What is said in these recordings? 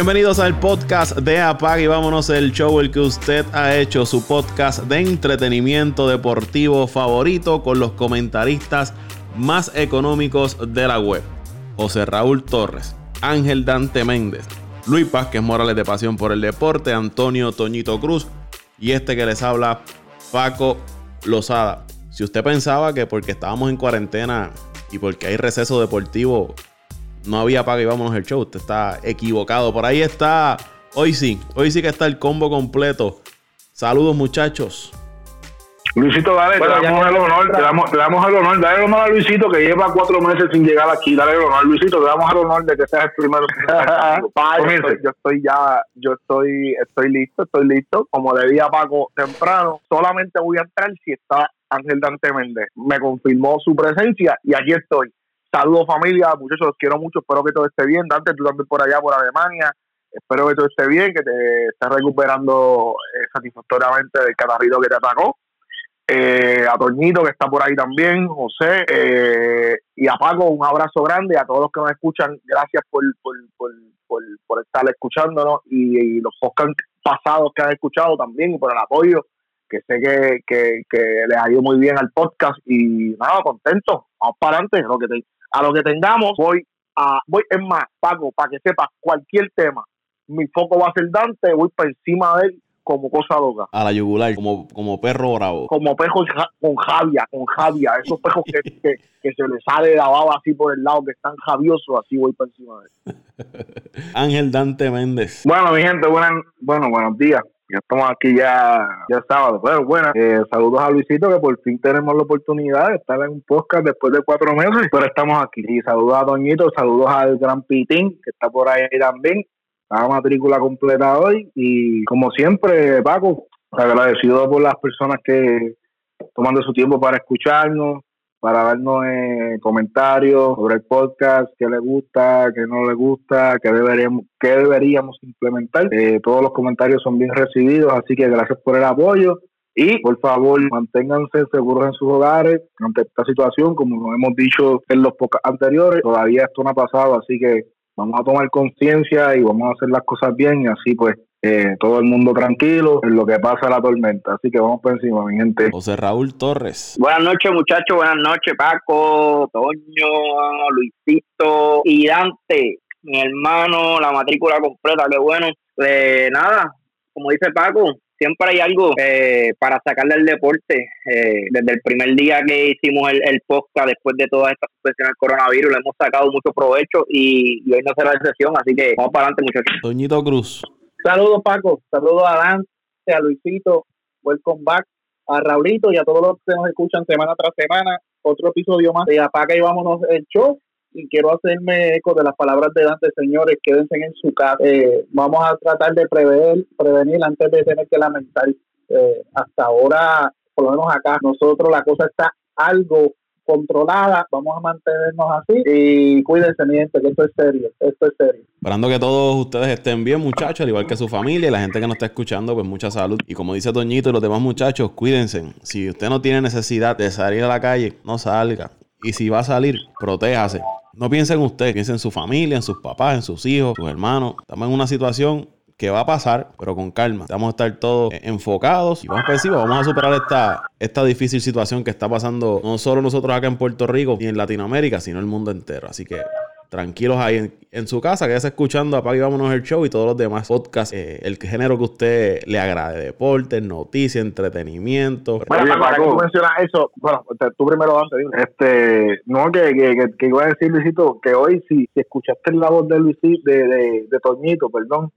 Bienvenidos al podcast de Apag y vámonos el show el que usted ha hecho su podcast de entretenimiento deportivo favorito con los comentaristas más económicos de la web. José Raúl Torres, Ángel Dante Méndez, Luis Pásquez Morales de Pasión por el Deporte, Antonio Toñito Cruz y este que les habla, Paco Lozada. Si usted pensaba que porque estábamos en cuarentena y porque hay receso deportivo no había paga y vámonos el show. Usted está equivocado. Por ahí está. Hoy sí, hoy sí que está el combo completo. Saludos, muchachos. Luisito, dale, te damos el honor, te damos, te damos el honor, dale el honor a Luisito que lleva cuatro meses sin llegar aquí, dale el honor, Luisito, te damos el honor de que seas el primero. yo, estoy, ya, yo estoy, estoy listo, estoy listo, como le dije a Paco temprano, solamente voy a entrar si está Ángel Dante Méndez, me confirmó su presencia y aquí estoy. Saludos familia, muchachos, los quiero mucho, espero que todo esté bien. Dante, tú también por allá, por Alemania. Espero que todo esté bien, que te estés recuperando eh, satisfactoriamente del catarrito que te atacó. Eh, a Toñito, que está por ahí también, José, eh, y a Paco, un abrazo grande. A todos los que nos escuchan, gracias por, por, por, por, estar escuchándonos y, los podcasts pasados que han escuchado también y por el apoyo, que sé que, que, que les ha ido muy bien al podcast. Y nada, contento, vamos para adelante, lo que te a lo que tengamos, voy a, voy, es más, Paco, para que sepas cualquier tema, mi foco va a ser Dante, voy por encima de él como cosa loca. A la yugular, como, como perro bravo. Como perro con javia, con javia. Esos perros que, que, que, se les sale la baba así por el lado, que están javiosos, así voy por encima de él. Ángel Dante Méndez. Bueno, mi gente, buenas, bueno, buenos días ya estamos aquí ya, ya sábado. Pero bueno, eh, saludos a Luisito, que por fin tenemos la oportunidad de estar en un podcast después de cuatro meses, pero estamos aquí. Y saludos a Doñito, saludos al Gran Pitín, que está por ahí también. La matrícula completa hoy. Y como siempre, Paco, agradecido por las personas que toman de su tiempo para escucharnos, para darnos eh, comentarios sobre el podcast, qué le gusta, qué no le gusta, qué deberíamos, qué deberíamos implementar. Eh, todos los comentarios son bien recibidos, así que gracias por el apoyo. Y por favor, manténganse seguros en sus hogares ante esta situación, como lo hemos dicho en los podcasts anteriores. Todavía esto no ha pasado, así que vamos a tomar conciencia y vamos a hacer las cosas bien y así pues eh, todo el mundo tranquilo en lo que pasa la tormenta. Así que vamos por encima, mi gente. José Raúl Torres. Buenas noches, muchachos. Buenas noches, Paco, Toño, Luisito y Dante. Mi hermano, la matrícula completa, qué bueno. Eh, nada, como dice Paco, siempre hay algo eh, para sacarle al deporte. desde el primer día que hicimos el, el podcast, después de toda esta suspensión del coronavirus, le hemos sacado mucho provecho y, y hoy no será excepción. Así que vamos para adelante, muchachos. Toñito Cruz. Saludos, Paco. Saludos a Dante, a Luisito. Welcome back. A Raulito y a todos los que nos escuchan semana tras semana. Otro episodio más de Apaga y vámonos el show. Y quiero hacerme eco de las palabras de Dante, señores. Quédense en su casa. Eh, vamos a tratar de prever, prevenir antes de tener que lamentar. Eh, hasta ahora, por lo menos acá, nosotros la cosa está algo controlada, vamos a mantenernos así y cuídense, mi gente, que esto es serio, esto es serio. Esperando que todos ustedes estén bien, muchachos, al igual que su familia y la gente que nos está escuchando, pues mucha salud. Y como dice Toñito y los demás muchachos, cuídense. Si usted no tiene necesidad de salir a la calle, no salga. Y si va a salir, protéjase. No piense en usted, piense en su familia, en sus papás, en sus hijos, sus hermanos. Estamos en una situación que va a pasar, pero con calma. Vamos a estar todos enfocados y vamos para encima. Vamos a superar esta, esta difícil situación que está pasando no solo nosotros acá en Puerto Rico y en Latinoamérica, sino el mundo entero. Así que tranquilos ahí en, su casa, quédese escuchando Apaga y vámonos el show y todos los demás podcasts, eh, el género que usted le agrade, deportes, noticias, entretenimiento. Bueno, para que tú mencionas eso, bueno, tú primero vas a decir. Este, no, que, que, que, iba a decir, Luisito, que hoy si, si escuchaste la voz de Luisito, de, de, de Toñito, perdón,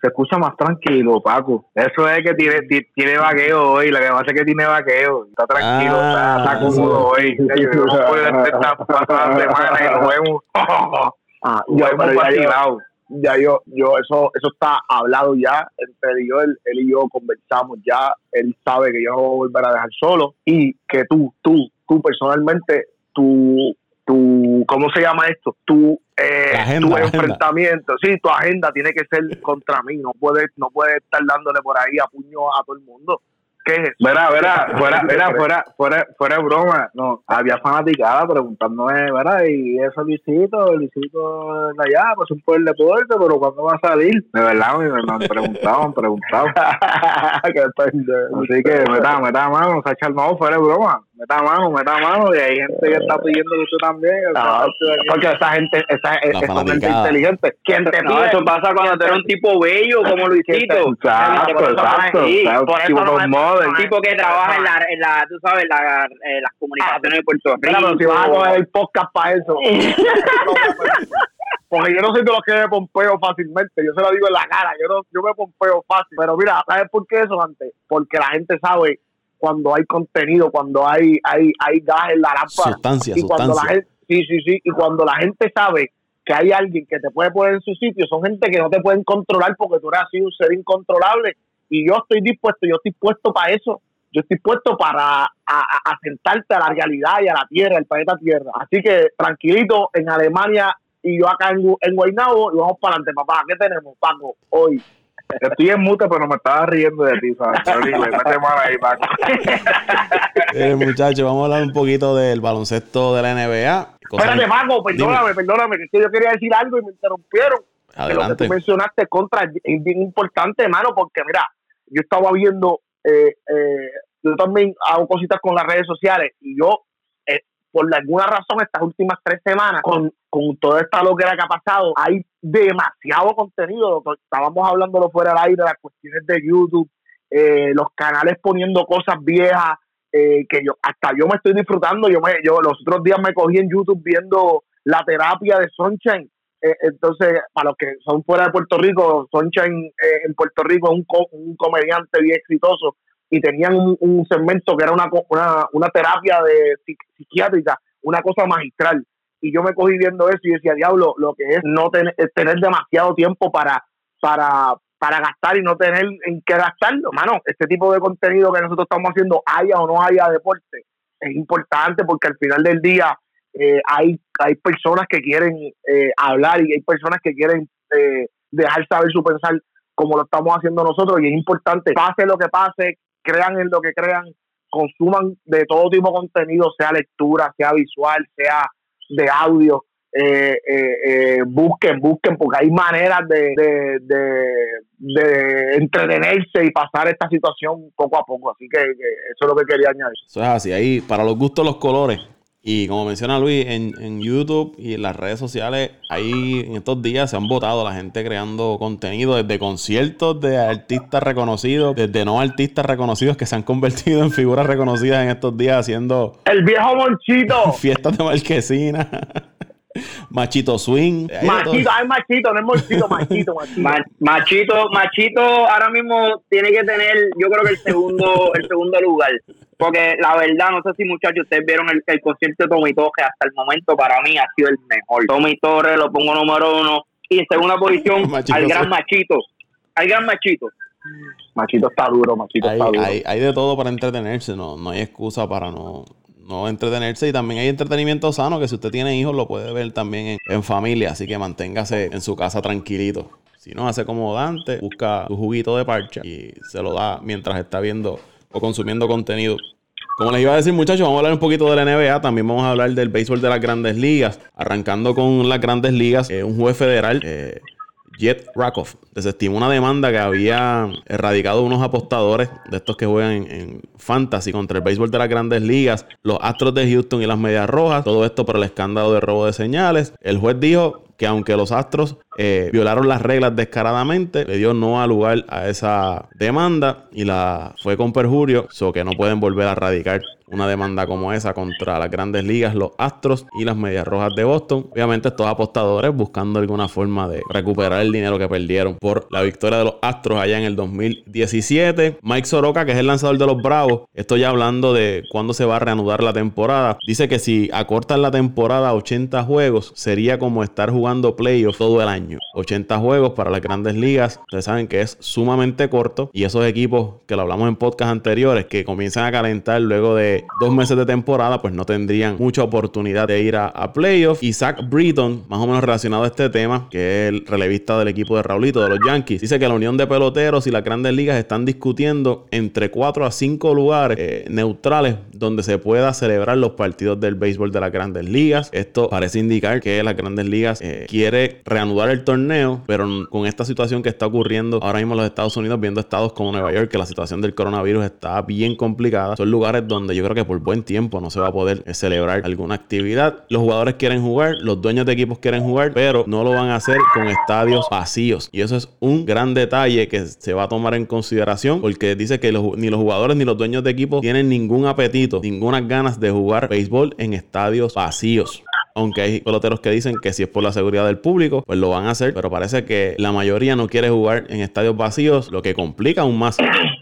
se escucha más tranquilo, Paco. Eso es que tiene, tiene vaqueo hoy, lo que pasa es que tiene vaqueo, está tranquilo, está, está, ah, cómodo hoy. Yo no puedo esta pasada semana y nos vemos, ah, yo, ya, ya yo, yo, eso, eso está hablado ya entre yo, él, él y yo conversamos ya, él sabe que yo no voy a volver a dejar solo y que tú, tú, tú personalmente, tú tu, ¿cómo se llama esto? Tu, eh, tu enfrentamiento, sí, tu agenda tiene que ser contra mí, no puedes no puede estar dándole por ahí a puño a todo el mundo. ¿Qué es eso? Verá, verá, fuera, verá, fuera, fuera, fuera broma. No, había fanaticada preguntándome, ¿verdad? Y eso Luisito, Luisito de allá, pues un poder deporte, pero ¿cuándo va a salir? De verdad, me, me han preguntado, me han preguntado. Así que me da, me da mano, Sacha, no, fuera broma meta mano, meta mano, y hay gente que está pidiendo que usted también. porque esa gente, esa, es gente inteligente. ¿Quién te no, eso pasa cuando tú eres un tipo bello como Luisito. Exacto, exacto. Por eso no es tipo que trabaja en la, en la tú sabes, la, eh, las comunicaciones de Puerto Rico. Claro, si vas a coger el podcast para eso. Porque yo no soy de los que me pompeo fácilmente, yo se lo digo en la cara, yo no, yo me pompeo fácil. Pero mira, ¿sabes por qué eso, antes? Porque la gente sabe cuando hay contenido, cuando hay hay hay gas en la lámpara. Sustancia, y cuando La gente, sí, sí, sí. Y cuando la gente sabe que hay alguien que te puede poner en su sitio, son gente que no te pueden controlar porque tú eres así un ser incontrolable. Y yo estoy dispuesto, yo estoy puesto para eso. Yo estoy puesto para asentarte a, a la realidad y a la tierra, al planeta Tierra. Así que tranquilito, en Alemania y yo acá en, en Guaynabo, y vamos para adelante, papá. ¿Qué tenemos, Paco, hoy? Estoy en mute, pero me estaba riendo de ti, ¿sabes? ahí, Paco. Eh, muchachos, vamos a hablar un poquito del baloncesto de la NBA. Espérate, Paco, perdóname, perdóname, que yo quería decir algo y me interrumpieron. Adelante. lo que tú mencionaste contra es bien importante, hermano, porque mira, yo estaba viendo, eh, eh, yo también hago cositas con las redes sociales y yo por alguna razón estas últimas tres semanas, con, con toda esta loquera que ha pasado, hay demasiado contenido. Estábamos hablándolo fuera del aire, las cuestiones de YouTube, eh, los canales poniendo cosas viejas, eh, que yo hasta yo me estoy disfrutando. Yo, me, yo los otros días me cogí en YouTube viendo la terapia de Sunshine. Eh, entonces, para los que son fuera de Puerto Rico, Sunshine en Puerto Rico es un, un comediante bien exitoso y tenían un, segmento que era una, una, terapia de psiquiátrica, una cosa magistral. Y yo me cogí viendo eso y decía, diablo, lo que es no tener, tener demasiado tiempo para, para, para gastar y no tener en qué gastarlo. Mano, este tipo de contenido que nosotros estamos haciendo, haya o no haya deporte, es importante porque al final del día eh, hay, hay personas que quieren eh, hablar y hay personas que quieren eh, dejar saber su pensar como lo estamos haciendo nosotros y es importante, pase lo que pase, crean en lo que crean, consuman de todo tipo de contenido, sea lectura, sea visual, sea de audio. Eh, eh, eh, busquen, busquen, porque hay maneras de, de, entretenerse y pasar esta situación poco a poco. Así que, que, eso es lo que quería añadir. Eso es así, ahí para los gustos los colores. Y como menciona Luis, en, YouTube y en las redes sociales, ahí en estos días se han votado la gente creando contenido desde conciertos de artistas reconocidos, desde no artistas reconocidos que se han convertido en figuras reconocidas en estos días haciendo... El viejo Monchito. Fiestas de marquesina. Machito swing. Machito, hay machito, no es machito, machito, machito. machito, machito ahora mismo tiene que tener, yo creo que el segundo, el segundo lugar. Porque la verdad, no sé si muchachos ustedes vieron el, concierto de Tommy Torres, hasta el momento para mí ha sido el mejor. Tommy Torres lo pongo número uno. Y en segunda posición, al gran Machito. Al gran Machito. Machito está duro, Machito está duro. Hay, de todo para entretenerse, no, no hay excusa para no, no entretenerse y también hay entretenimiento sano que si usted tiene hijos lo puede ver también en, familia, así que manténgase en su casa tranquilito. Si no, hace como Dante, busca su juguito de parcha y se lo da mientras está viendo o consumiendo contenido. Como les iba a decir, muchachos, vamos a hablar un poquito de la NBA. También vamos a hablar del béisbol de las grandes ligas. Arrancando con las grandes ligas, eh, un juez federal, eh, Jet Rakoff, desestimó una demanda que había erradicado unos apostadores de estos que juegan en, fantasy contra el béisbol de las grandes ligas, los Astros de Houston y las Medias Rojas. Todo esto por el escándalo de robo de señales. El juez dijo que aunque los Astros eh, violaron las reglas descaradamente, le dio no al lugar a esa demanda y la fue con perjurio, so que no pueden volver a radicar una demanda como esa contra las grandes ligas, los Astros y las Medias Rojas de Boston. Obviamente estos apostadores buscando alguna forma de recuperar el dinero que perdieron por la victoria de los Astros allá en el 2017. Mike Soroka, que es el lanzador de los Bravos, estoy hablando de cuándo se va a reanudar la temporada. Dice que si acortan la temporada a 80 juegos, sería como estar jugando playoffs todo el año. Año. 80 juegos para las grandes ligas. Ustedes saben que es sumamente corto y esos equipos que lo hablamos en podcast anteriores que comienzan a calentar luego de dos meses de temporada, pues no tendrían mucha oportunidad de ir a, a playoffs. Y Zach Britton, más o menos relacionado a este tema, que es el relevista del equipo de Raulito de los Yankees, dice que la unión de peloteros y las grandes ligas están discutiendo entre 4 a 5 lugares eh, neutrales donde se pueda celebrar los partidos del béisbol de las grandes ligas. Esto parece indicar que las grandes ligas eh, quiere reanudar el torneo, pero con esta situación que está ocurriendo ahora mismo en los Estados Unidos, viendo estados como Nueva York, que la situación del coronavirus está bien complicada, son lugares donde yo creo que por buen tiempo no se va a poder eh, celebrar alguna actividad. Los jugadores quieren jugar, los dueños de equipos quieren jugar, pero no lo van a hacer con estadios vacíos. Y eso es un gran detalle que se va a tomar en consideración porque dice que ni los jugadores ni los dueños de equipos tienen ningún apetito, ninguna ganas de jugar béisbol en estadios vacíos aunque hay peloteros que dicen que si es por la seguridad del público, pues lo van a hacer, pero parece que la mayoría no quiere jugar en estadios vacíos, lo que complica aún más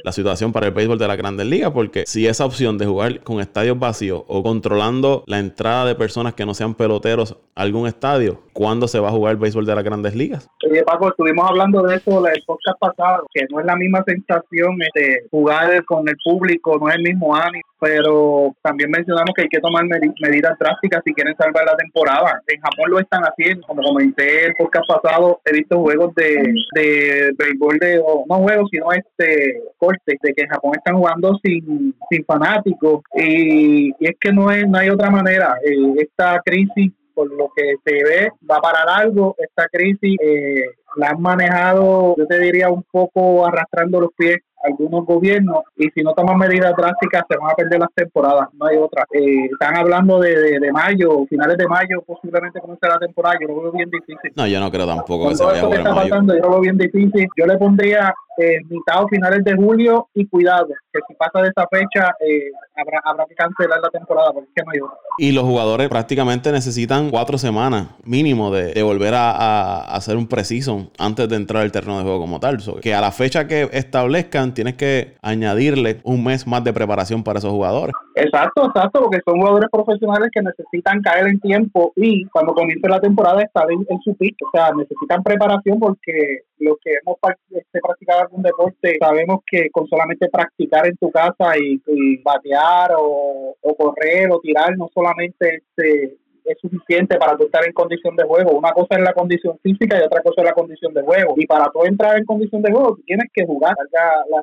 la situación para el béisbol de la Grandes Ligas, porque si esa opción de jugar con estadios vacíos o controlando la entrada de personas que no sean peloteros a algún estadio, ¿cuándo se va a jugar el béisbol de las Grandes Ligas? Oye, Paco, estuvimos hablando de eso el podcast pasado, que no es la misma sensación de este, jugar con el público, no es el mismo ánimo, pero también mencionamos que hay que tomar medidas drásticas si quieren salvar la temporada. En Japón lo están haciendo, como comenté el podcast pasado, he visto juegos de, de béisbol de, no juegos, sino este cortes, de que Japón están jugando sin, sin fanáticos y, es que no, es, no hay otra manera. Eh, esta crisis por lo que se ve, va a parar algo. Esta crisis eh, la han manejado, yo te diría, un poco arrastrando los pies algunos gobiernos y si no toman medidas drásticas se van a perder las temporadas, no hay otra. Eh, están hablando de, de, mayo, finales de mayo, posiblemente comience la temporada, yo lo veo bien difícil. No, yo no creo tampoco que se vaya a está pasando, yo lo veo bien difícil. Yo le pondría eh, mitad o finales de julio y cuidado, que si pasa de esa fecha eh, habrá, habrá que cancelar la temporada porque es que no hay otra. Y los jugadores prácticamente necesitan cuatro semanas mínimo de, volver a, hacer un preciso antes de entrar al terreno de juego como tal. que a la fecha que establezcan tienes que añadirle un mes más de preparación para esos jugadores. Exacto, exacto, porque son jugadores profesionales que necesitan caer en tiempo y cuando comience la temporada estar en, su pico. O sea, necesitan preparación porque los que hemos este, practicado algún deporte sabemos que con solamente practicar en tu casa y, batear o, correr o tirar no solamente este es suficiente para tú estar en condición de juego. Una cosa es la condición física y otra cosa es la condición de juego. Y para tú entrar en condición de juego, tienes que jugar, la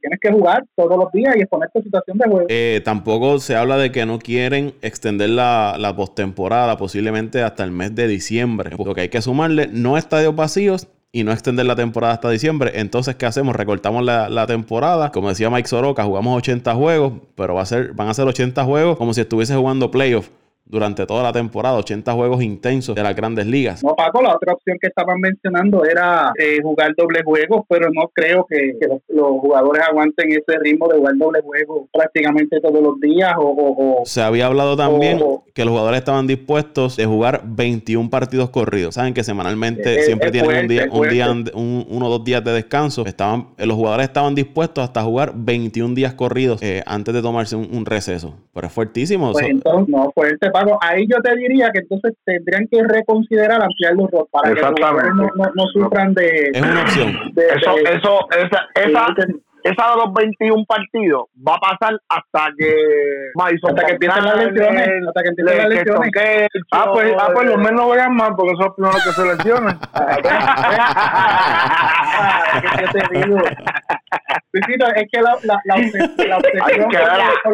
tienes que jugar todos los días y exponerte a situación de juego. Eh, tampoco se habla de que no quieren extender la, la postemporada posiblemente hasta el mes de diciembre. Lo que hay que sumarle, no estadios vacíos, y no extender la temporada hasta diciembre. Entonces, ¿qué hacemos? Recortamos la, la, temporada. Como decía Mike Soroka, jugamos 80 juegos, pero va a ser, van a ser 80 juegos como si estuviese jugando playoff durante toda la temporada, 80 juegos intensos de las grandes ligas. No, Paco, la otra opción que estaban mencionando era eh, jugar doble juego, pero no creo que, los, jugadores aguanten ese ritmo de jugar doble juego prácticamente todos los días. O, Se había hablado también que los jugadores estaban dispuestos de jugar 21 partidos corridos. Saben que semanalmente siempre tienen un día, un día uno o dos días de descanso. Estaban, eh, los jugadores estaban dispuestos hasta jugar 21 días corridos eh, antes de tomarse un, receso. Pero es fuertísimo. Pues entonces, no, fuerte, Paco, ahí yo te diría que entonces tendrían que reconsiderar ampliar los roles para que los no, no, sufran de... Es una opción. eso, eso, esa, esa, esa de los 21 partidos va a pasar hasta que hasta que empiecen las lesiones hasta que empiecen las lesiones. ah pues ah pues los menos no vean más porque son los primeros que se lesionan ¿Qué te digo? es que la, la, la, la obsesión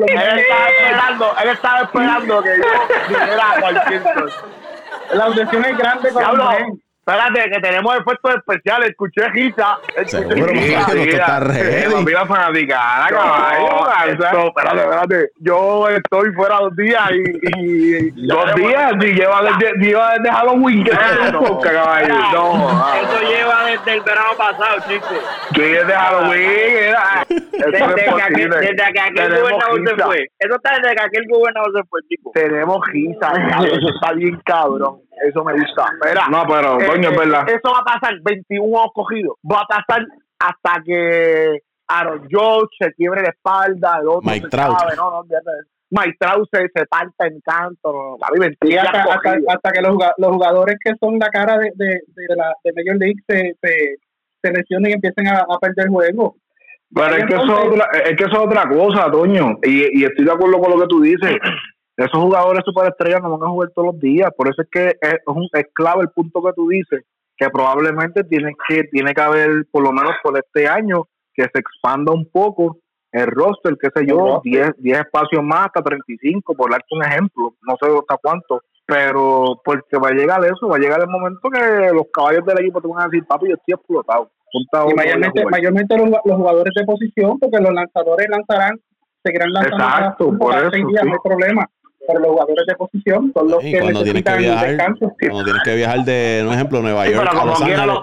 él estaba esperando él estaba esperando que yo dijera cualquier cosa. La obsesión es grande con los Espérate, que tenemos efectos especiales. Escuché Gita. Seguro, que está ready. Mira, fanaticada, caballo. Espérate, espérate. Yo estoy fuera dos días y. dos días. Y lleva desde, lleva desde Halloween. No, caballo. No. Eso lleva desde el verano pasado, chicos. Sí, desde Halloween. Era. Desde, que aquel, desde que aquel gobernador se fue. Eso está desde que aquel gobernador se fue, chicos. Tenemos Gita. Eso está bien cabrón. Eso me gusta. Espera. No, pero, eh, coño, es verdad. Eso va a pasar 21 cogidos. Va a pasar hasta que Aaron George se quiebre la espalda. El otro Mike Trout. no, no, Mike se, se parte en canto. hasta, que los, jugadores que son la cara de, de, la de Major League se, se, lesionen y empiecen a, perder el juego. Pero es que, eso es, otra, es que eso es otra cosa, Toño. Y, y estoy de acuerdo con lo que tú dices. Esos jugadores superestrellas no van a jugar todos los días. Por eso es que es, un, es clave el punto que tú dices, que probablemente tiene que, tiene que haber, por lo menos por este año, que se expanda un poco el roster, qué sé yo, 10, 10 espacios más hasta 35, por darte un ejemplo, no sé hasta cuánto, pero porque va a llegar eso, va a llegar el momento que los caballos del equipo te van a decir, papi, yo estoy explotado. Y mayormente, mayormente los, jugadores de posición, porque los lanzadores lanzarán, seguirán lanzando Exacto, por eso, días, no hay problema pero los jugadores de posición son los que cuando tienes que viajar, Cuando tienes que viajar de, un ejemplo, Nueva York pero como quiera los,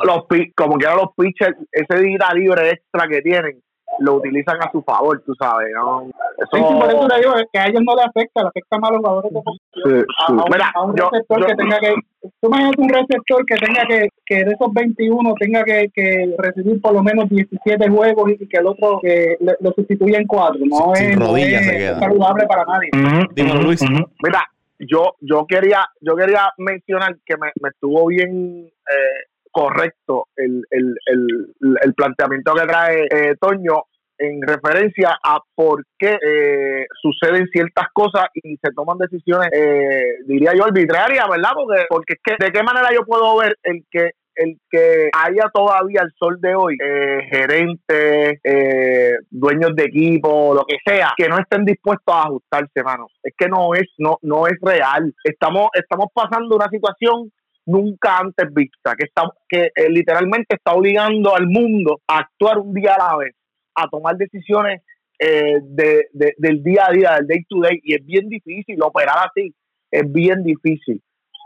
como quiera los pitchers, ese día libre extra que tienen, lo utilizan a su favor, tú sabes. ¿no? Eso... Sí, por eso te digo que a ellos no le afecta, le afecta más a los jugadores de posición. A, un, Mira, un receptor que tenga que. Tú imagínate un receptor que tenga que, que de esos 21 tenga que, que recibir por lo menos 17 juegos y que el otro que lo sustituya en cuatro. No es, no es saludable para nadie. Dímelo, Luis. Mira, yo yo quería yo quería mencionar que me, me estuvo bien eh, correcto el, el, el, planteamiento que trae eh, Toño en referencia a por qué eh, suceden ciertas cosas y se toman decisiones, eh, diría yo, arbitrarias, ¿verdad? Porque, porque es que, ¿de qué manera yo puedo ver el que el que haya todavía el sol de hoy eh, gerentes, eh, dueños de equipo, lo que sea, que no estén dispuestos a ajustarse, mano. Es que no es, no, no es real. Estamos, estamos pasando una situación nunca antes vista, que, está, que eh, literalmente está obligando al mundo a actuar un día a la vez, a tomar decisiones eh, de, del día a día, del day to day, y es bien difícil operar así, es bien difícil.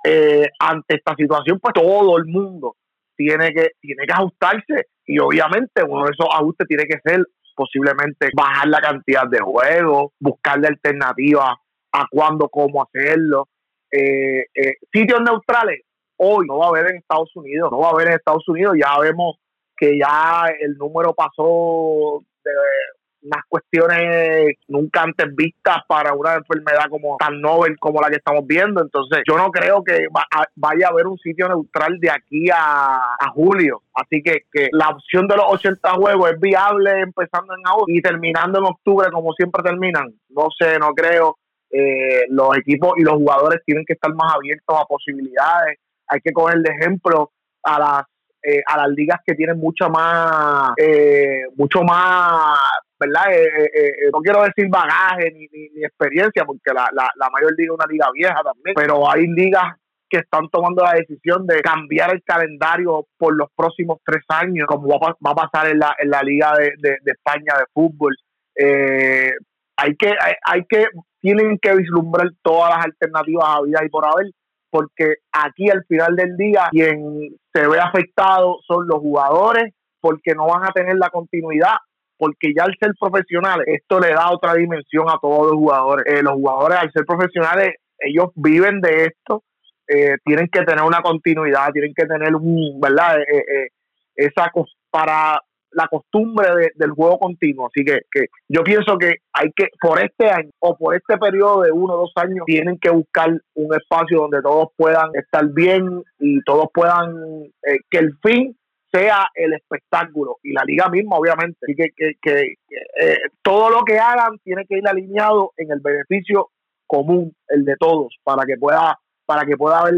Eh, ante esta situación, pues todo el mundo tiene que, tiene que ajustarse y obviamente uno de esos ajustes tiene que ser posiblemente bajar la cantidad de juegos, buscarle alternativas a cuándo, cómo hacerlo. sitios neutrales, hoy no va a haber en Estados Unidos, no va a haber en Estados Unidos, ya vemos que ya el número pasó de unas cuestiones nunca antes vistas para una enfermedad como tan novel como la que estamos viendo. Entonces, yo no creo que vaya a haber un sitio neutral de aquí a, julio. Así que, que, la opción de los 80 juegos es viable empezando en agosto y terminando en octubre como siempre terminan. No sé, no creo. Eh, los equipos y los jugadores tienen que estar más abiertos a posibilidades hay que coger de ejemplo a las eh, a las ligas que tienen mucho más eh, mucho más verdad eh, no quiero decir bagaje ni, ni, experiencia porque la, la, mayor liga es una liga vieja también pero hay ligas que están tomando la decisión de cambiar el calendario por los próximos tres años como va, a pasar en la, en la liga de, de, España de fútbol. Hay que hay, hay que tienen que vislumbrar todas las alternativas a vida y por haber porque aquí al final del día quien se ve afectado son los jugadores porque no van a tener la continuidad porque ya al ser profesionales esto le da otra dimensión a todos los jugadores. Eh, los jugadores al ser profesionales ellos viven de esto eh, tienen que tener una continuidad tienen que tener un verdad eh, esa para la costumbre del juego continuo. Así que, que, yo pienso que hay que, por este año o por este periodo de uno o dos años, tienen que buscar un espacio donde todos puedan estar bien y todos puedan, eh, que el fin sea el espectáculo y la liga misma, obviamente. Así que, que, que eh, todo lo que hagan tiene que ir alineado en el beneficio común, el de todos, para que pueda, para que pueda haber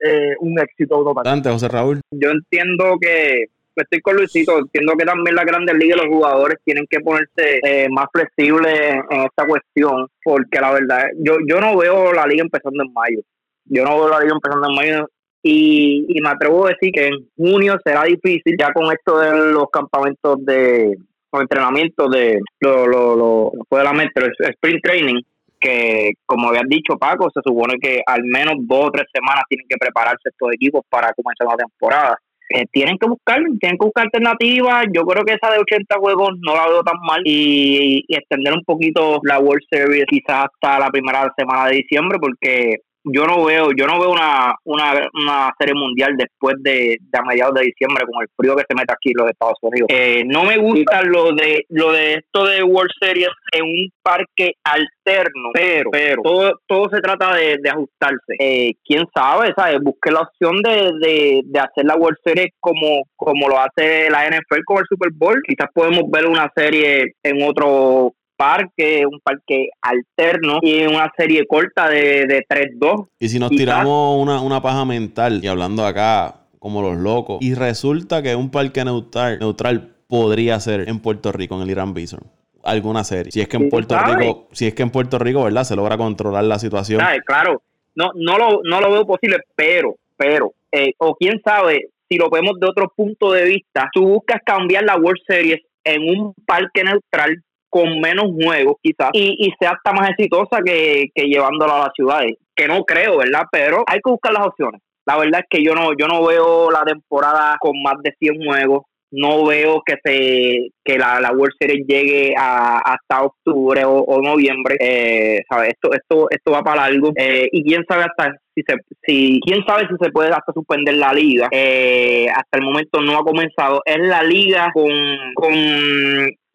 eh, un éxito total. José Raúl. Yo entiendo que estoy con Luisito, entiendo que también las grandes ligas los jugadores tienen que ponerse eh, más flexibles en esta cuestión, porque la verdad, yo, yo no veo la liga empezando en mayo. Yo no veo la liga empezando en mayo y, y me atrevo a decir que en junio será difícil, ya con esto de los campamentos de los entrenamientos de lo, lo, lo, el sprint training, que como habías dicho Paco, se supone que al menos dos o tres semanas tienen que prepararse estos equipos para comenzar la temporada. Eh, tienen que buscar, tienen que buscar alternativas. Yo creo que esa de 80 juegos no la veo tan mal y, extender un poquito la World Series quizás hasta la primera semana de diciembre porque yo no veo yo no veo una, una, una serie mundial después de, a mediados de diciembre con el frío que se mete aquí en los Estados Unidos. Eh, no me gusta lo de lo de esto de World Series en un parque alterno pero pero todo, todo se trata de, ajustarse. Eh, quién sabe sabes busque la opción de, de, de hacer la World Series como como lo hace la NFL con el Super Bowl. Quizás podemos ver una serie en otro parque, un parque alterno y una serie corta de, de 3-2. Y si nos tiramos una, una paja mental y hablando acá como los locos, y resulta que un parque neutral, neutral podría ser en Puerto Rico, en el Irán Bison alguna serie. Si es que en Puerto Rico, si es que en Puerto Rico, ¿verdad? Se logra controlar la situación. Claro, no, no lo, no lo veo posible, pero, pero, eh, o quién sabe, si lo vemos de otro punto de vista, tú buscas cambiar la World Series en un parque neutral con menos juegos quizás y, y sea hasta más exitosa que, que llevándola a las ciudades, que no creo, ¿verdad? Pero hay que buscar las opciones. La verdad es que yo no yo no veo la temporada con más de 100 juegos, no veo que se que la, la World Series llegue a, hasta octubre o, noviembre eh, ¿sabes? esto esto esto va para algo eh, y quién sabe hasta si se si quién sabe si se puede hasta suspender la liga eh, hasta el momento no ha comenzado es la liga con con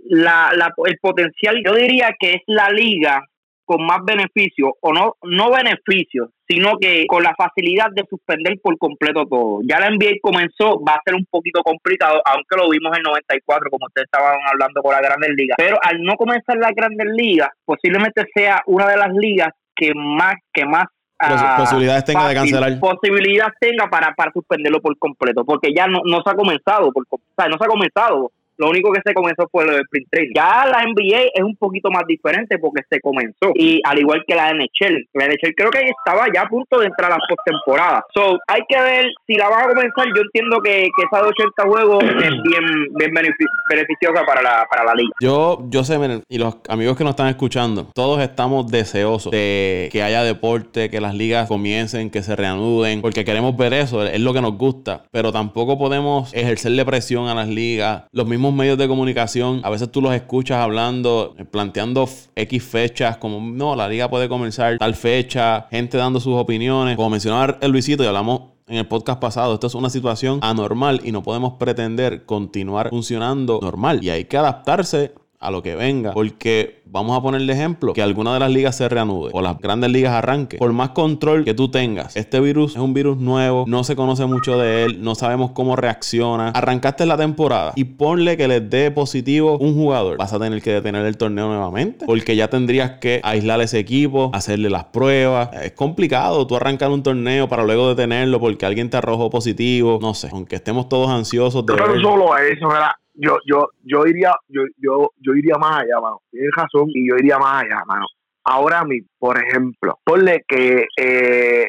la, la, el potencial, yo diría que es la liga con más beneficios, o no, no beneficios, sino que con la facilidad de suspender por completo todo. Ya la NBA comenzó, va a ser un poquito complicado, aunque lo vimos en 94, como ustedes estaban hablando con la Grandes Ligas. Pero al no comenzar la Grandes Ligas, posiblemente sea una de las ligas que más, que más ah, posibilidades tenga de cancelar. Posibilidad tenga para, para suspenderlo por completo, porque ya no, no se ha comenzado, por, o sea, no se ha comenzado lo único que se comenzó fue lo del sprint training. Ya la NBA es un poquito más diferente porque se comenzó. Y al igual que la NHL. La NHL creo que estaba ya a punto de entrar a la postemporada. So, hay que ver si la van a comenzar. Yo entiendo que, que esa de 80 juegos es bien, bien beneficiosa para la, para la liga. Yo, yo sé, y los amigos que nos están escuchando, todos estamos deseosos de que haya deporte, que las ligas comiencen, que se reanuden, porque queremos ver eso, es lo que nos gusta. Pero tampoco podemos ejercerle presión a las ligas. Los mismos medios de comunicación, a veces tú los escuchas hablando, planteando X fechas, como no, la liga puede comenzar tal fecha, gente dando sus opiniones. Como mencionaba el Luisito y hablamos en el podcast pasado, esto es una situación anormal y no podemos pretender continuar funcionando normal. Y hay que adaptarse a lo que venga. Porque vamos a poner el ejemplo que alguna de las ligas se reanude o las grandes ligas arranque. Por más control que tú tengas, este virus es un virus nuevo, no se conoce mucho de él, no sabemos cómo reacciona. Arrancaste la temporada y ponle que les dé positivo un jugador. Vas a tener que detener el torneo nuevamente porque ya tendrías que aislar ese equipo, hacerle las pruebas. Es complicado tú arrancar un torneo para luego detenerlo porque alguien te arrojó positivo. No sé, aunque estemos todos ansiosos de. Pero solo eso, era yo, yo, yo iría, yo, yo, yo iría más allá, mano. Tienes razón, y yo iría más allá, mano. Ahora mismo, por ejemplo, ponle que eh,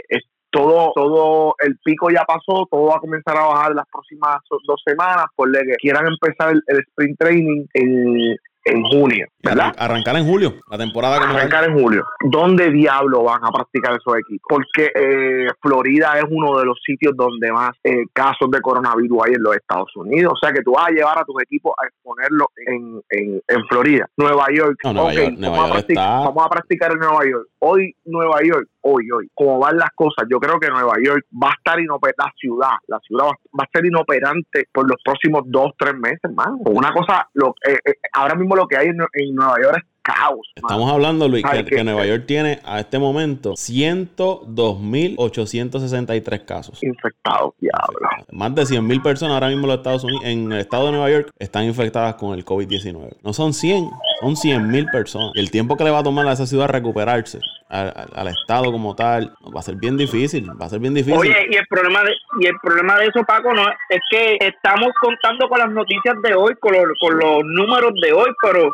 todo, todo el pico ya pasó, todo va a comenzar a bajar las próximas dos semanas, ponle que quieran empezar el, el sprint training en, en junio, ¿verdad? Arrancar en julio, la temporada que Arrancar en julio. ¿Dónde diablo van a practicar esos equipos? Porque eh, Florida es uno de los sitios donde más eh, casos de coronavirus hay en los Estados Unidos. O sea que tú vas a llevar a tus equipos a exponerlo en, en, en Florida. Nueva York. vamos, a practicar, vamos a practicar en Nueva York. Hoy Nueva York hoy, hoy, como van las cosas, yo creo que Nueva York va a estar inoperante, la ciudad, la ciudad va, a ser inoperante por los próximos dos, tres meses, más. Una cosa, lo, eh, eh, ahora mismo lo que hay en, Nueva York es caos. Estamos hablando, Luis, que, Nueva York tiene a este momento 102.863 casos. Infectados, diablo. Más de 100.000 personas ahora mismo en los Estados Unidos, en el estado de Nueva York, están infectadas con el COVID-19. No son 100, son 100.000 personas. el tiempo que le va a tomar a esa ciudad recuperarse al, Estado como tal, va a ser bien difícil, va a ser bien difícil. Oye, y el problema de, y el problema de eso, Paco, no es que estamos contando con las noticias de hoy, con los, con los números de hoy, pero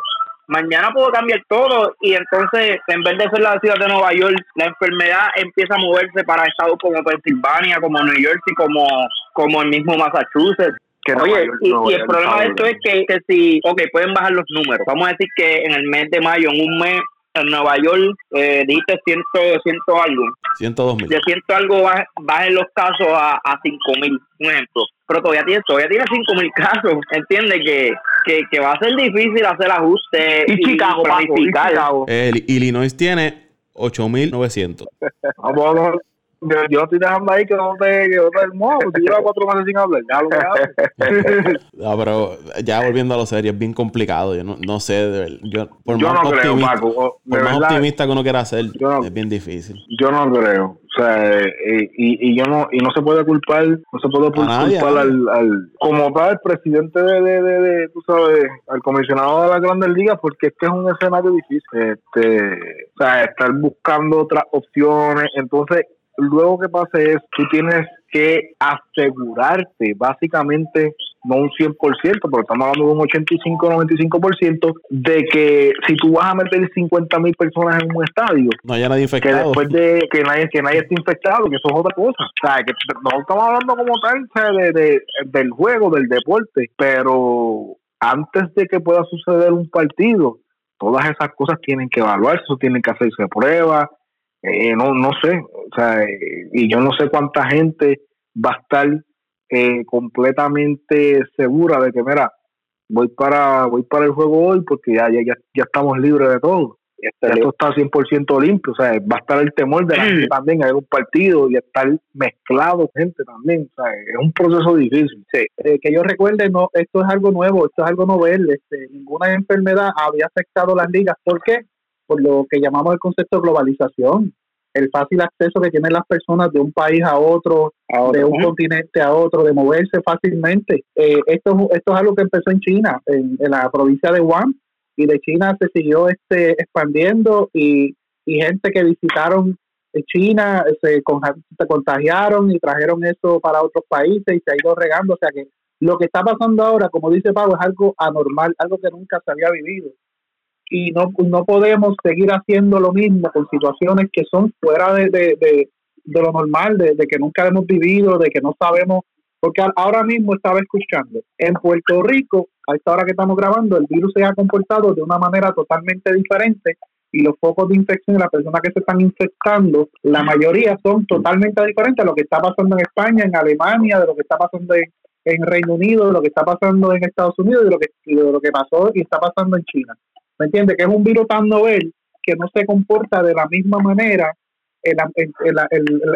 mañana puedo cambiar todo y entonces en vez de ser la ciudad de Nueva York, la enfermedad empieza a moverse para estados como Pensilvania, como New Jersey, como, como el mismo Massachusetts. Oye, y, el problema de esto es que, que si, ok, pueden bajar los números. Vamos a decir que en el mes de mayo, en un mes, en Nueva York eh, dijiste ciento, ciento algo. 102 mil. De ciento algo bajen los casos a, a 5 mil, un ejemplo. Pero todavía tiene, todavía tiene 5 mil casos. Entiende que, que, que, va a ser difícil hacer ajustes y, Chicago, planificar. El Illinois tiene 8.900. Vamos yo, yo estoy dejando ahí que no te, que no te hermoso, si lleva cuatro meses sin hablar, ya lo que No, pero ya volviendo a lo serio, es bien complicado. Yo no, no sé, de yo, por Yo más, no creo, Paco, por más optimista que uno quiera ser, no- es bien difícil. Yo no creo. O sea, eh, y, y yo no y no se puede culpar, no se puede culpar nadie, al, al como tal el presidente de, de, de, de, tú sabes, al comisionado de la Grandes Ligas porque es que es un escenario difícil. Este, o sea, estar buscando otras opciones, entonces luego que pase es tú tienes que asegurarte básicamente no un 100%, pero estamos hablando de un 85-95% de que si tú vas a meter 50 mil personas en un estadio, No haya nadie que infectado. después de que nadie que nadie esté infectado que eso es otra cosa o sea que no estamos hablando como tal de, de- del juego del deporte pero antes de que pueda suceder un partido todas esas cosas tienen que evaluarse eso tienen que hacerse pruebas eh, no no sé o sea eh, y yo no sé cuánta gente va a estar eh, completamente segura de que mira voy para voy para el juego hoy porque ya ya ya, ya estamos libres de todo ya esto está 100% limpio, o sea, va a estar el temor de la gente también, hay un partido y estar mezclado gente también, o sea, es un proceso difícil. Eh, que yo recuerde, no, esto es algo nuevo, esto es algo novel, este, ninguna enfermedad había afectado las ligas. ¿Por qué? Por lo que llamamos el concepto de globalización, el fácil acceso que tienen las personas de un país a otro, de un continente a otro, de moverse fácilmente. Eh, esto, esto es algo que empezó en China, en, en la provincia de Wuhan, y de China se siguió este expandiendo y, y gente que visitaron China se, con- se contagiaron y trajeron eso para otros países y se ha ido regando. O sea que lo que está pasando ahora, como dice Pablo, es algo anormal, algo que nunca se había vivido. Y no, no podemos seguir haciendo lo mismo con situaciones que son fuera de, de, de, lo normal, de, que nunca hemos vivido, de que no sabemos. Porque ahora mismo estaba escuchando, en Puerto Rico, a esta hora que estamos grabando, el virus se ha comportado de una manera totalmente diferente y los focos de infección de las personas que se están infectando, la mayoría son totalmente diferentes a lo que está pasando en España, en Alemania, de lo que está pasando en, Reino Unido, de lo que está pasando en Estados Unidos, de lo que, de lo que pasó y está pasando en China. ¿Me entiendes? Que es un virus tan novel que no se comporta de la misma manera en, la- en- la-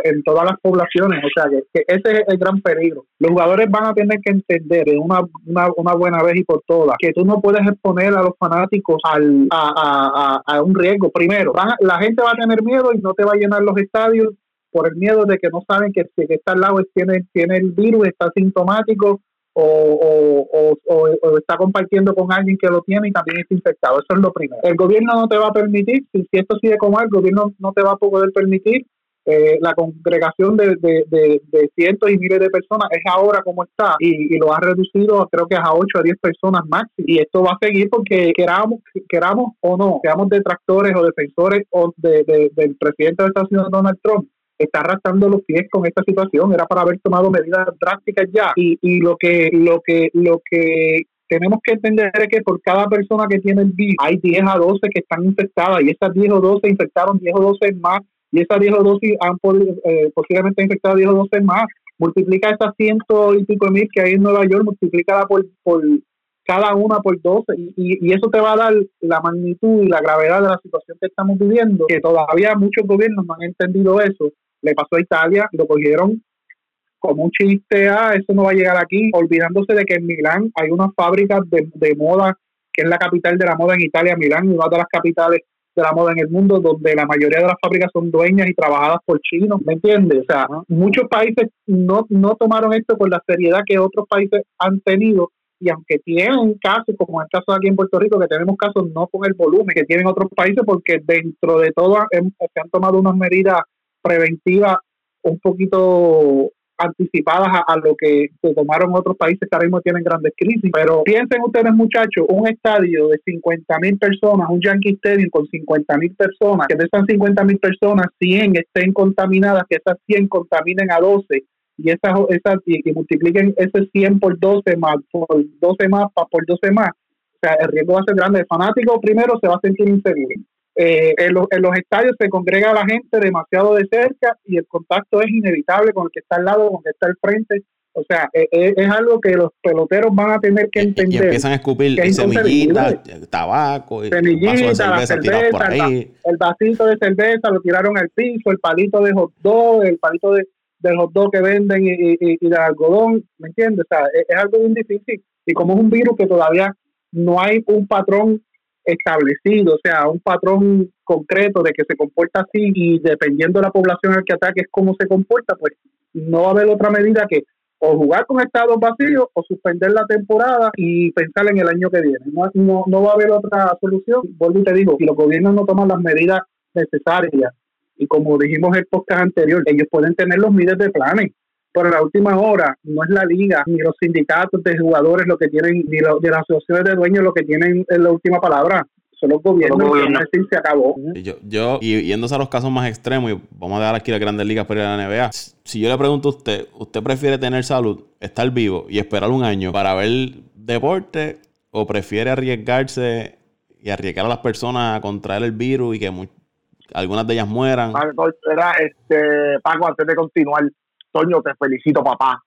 en- todas las poblaciones. O sea, que, ese es el gran peligro. Los jugadores van a tener que entender de una, una, una buena vez y por todas que tú no puedes exponer a los fanáticos al, a, un riesgo. Primero, la gente va a tener miedo y no te va a llenar los estadios por el miedo de que no saben que que está al lado tiene, tiene el virus, está sintomático o, o, o, está compartiendo con alguien que lo tiene y también está infectado. Eso es lo primero. El gobierno no te va a permitir, si, si esto sigue como es, el gobierno no te va a poder permitir. eh, la congregación de, de, de, cientos y miles de personas es ahora como está y, lo ha reducido creo que a 8 a 10 personas máximo y esto va a seguir porque queramos queramos o no seamos detractores o defensores o de, de- del presidente de Estados Unidos Donald Trump está arrastrando los pies con esta situación, era para haber tomado medidas drásticas ya. Y, y lo que, lo que, lo que tenemos que entender es que por cada persona que tiene el virus hay 10 a 12 que están infectadas y esas 10 o 12 infectaron 10 o 12 más y esas 10 o 12 han eh, posiblemente infectado 10 o 12 más. Multiplica esas ciento y pico mil que hay en Nueva York, multiplícala por, por cada una por 12 y, y, y eso te va a dar la magnitud y la gravedad de la situación que estamos viviendo, que todavía muchos gobiernos no han entendido eso. Le pasó a Italia, lo cogieron como un chiste, ah, eso no va a llegar aquí, olvidándose de que en Milán hay una fábrica de, de moda, que es la capital de la moda en Italia, Milán, una de las capitales de la moda en el mundo, donde la mayoría de las fábricas son dueñas y trabajadas por chinos, ¿me entiendes? O sea, muchos países no, no tomaron esto con la seriedad que otros países han tenido y aunque tienen casos, como en el caso de aquí en Puerto Rico, que tenemos casos no con el volumen que tienen otros países, porque dentro de todo se han tomado unas medidas preventivas un poquito anticipadas a, a lo que se tomaron otros países que ahora mismo tienen grandes crisis. Pero piensen ustedes, muchachos, un estadio de 50 mil personas, un Yankee Stadium con 50 mil personas, que de esas 50 mil personas, 100 estén contaminadas, que esas 100 contaminen a 12 y esas, esas y, y multipliquen ese 100 por 12 más, por 12 más, por 12 más. O sea, el riesgo va a ser grande. El fanático primero se va a sentir inseguro. Eh, en, los, en los estadios se congrega la gente demasiado de cerca y el contacto es inevitable con el que está al lado, con el que está al frente O sea, e, e, es, algo que los peloteros van a tener que entender. Y, empiezan a escupir semillitas, tabaco, semillitas, la cerveza, el vasito de cerveza lo tiraron al piso, el palito de hot dog, el palito de, del hot dog que venden y, y, y del algodón, ¿me entiendes? O sea, es, es, algo bien difícil. Y como es un virus que todavía no hay un patrón establecido, o sea, un patrón concreto de que se comporta así y dependiendo de la población al que ataque es cómo se comporta, pues no va a haber otra medida que o jugar con estados vacíos o suspender la temporada y pensar en el año que viene. No, no, no va a haber otra solución. Vuelvo y te digo, si los gobiernos no toman las medidas necesarias y como dijimos en el podcast anterior, ellos pueden tener los miles de planes, pero la última hora no es la liga ni los sindicatos de jugadores lo que tienen, ni los de las asociaciones de dueños lo que tienen en la última palabra son los gobiernos, que se acabó. Yo, yo, y yéndose a los casos más extremos, y vamos a dejar aquí las grandes ligas para ir a la NBA. Si yo le pregunto a usted, ¿usted prefiere tener salud, estar vivo y esperar un año para ver deporte o prefiere arriesgarse y arriesgar a las personas a contraer el virus y que algunas de ellas mueran? Era, este, Paco, antes de continuar, Toño, te felicito, papá.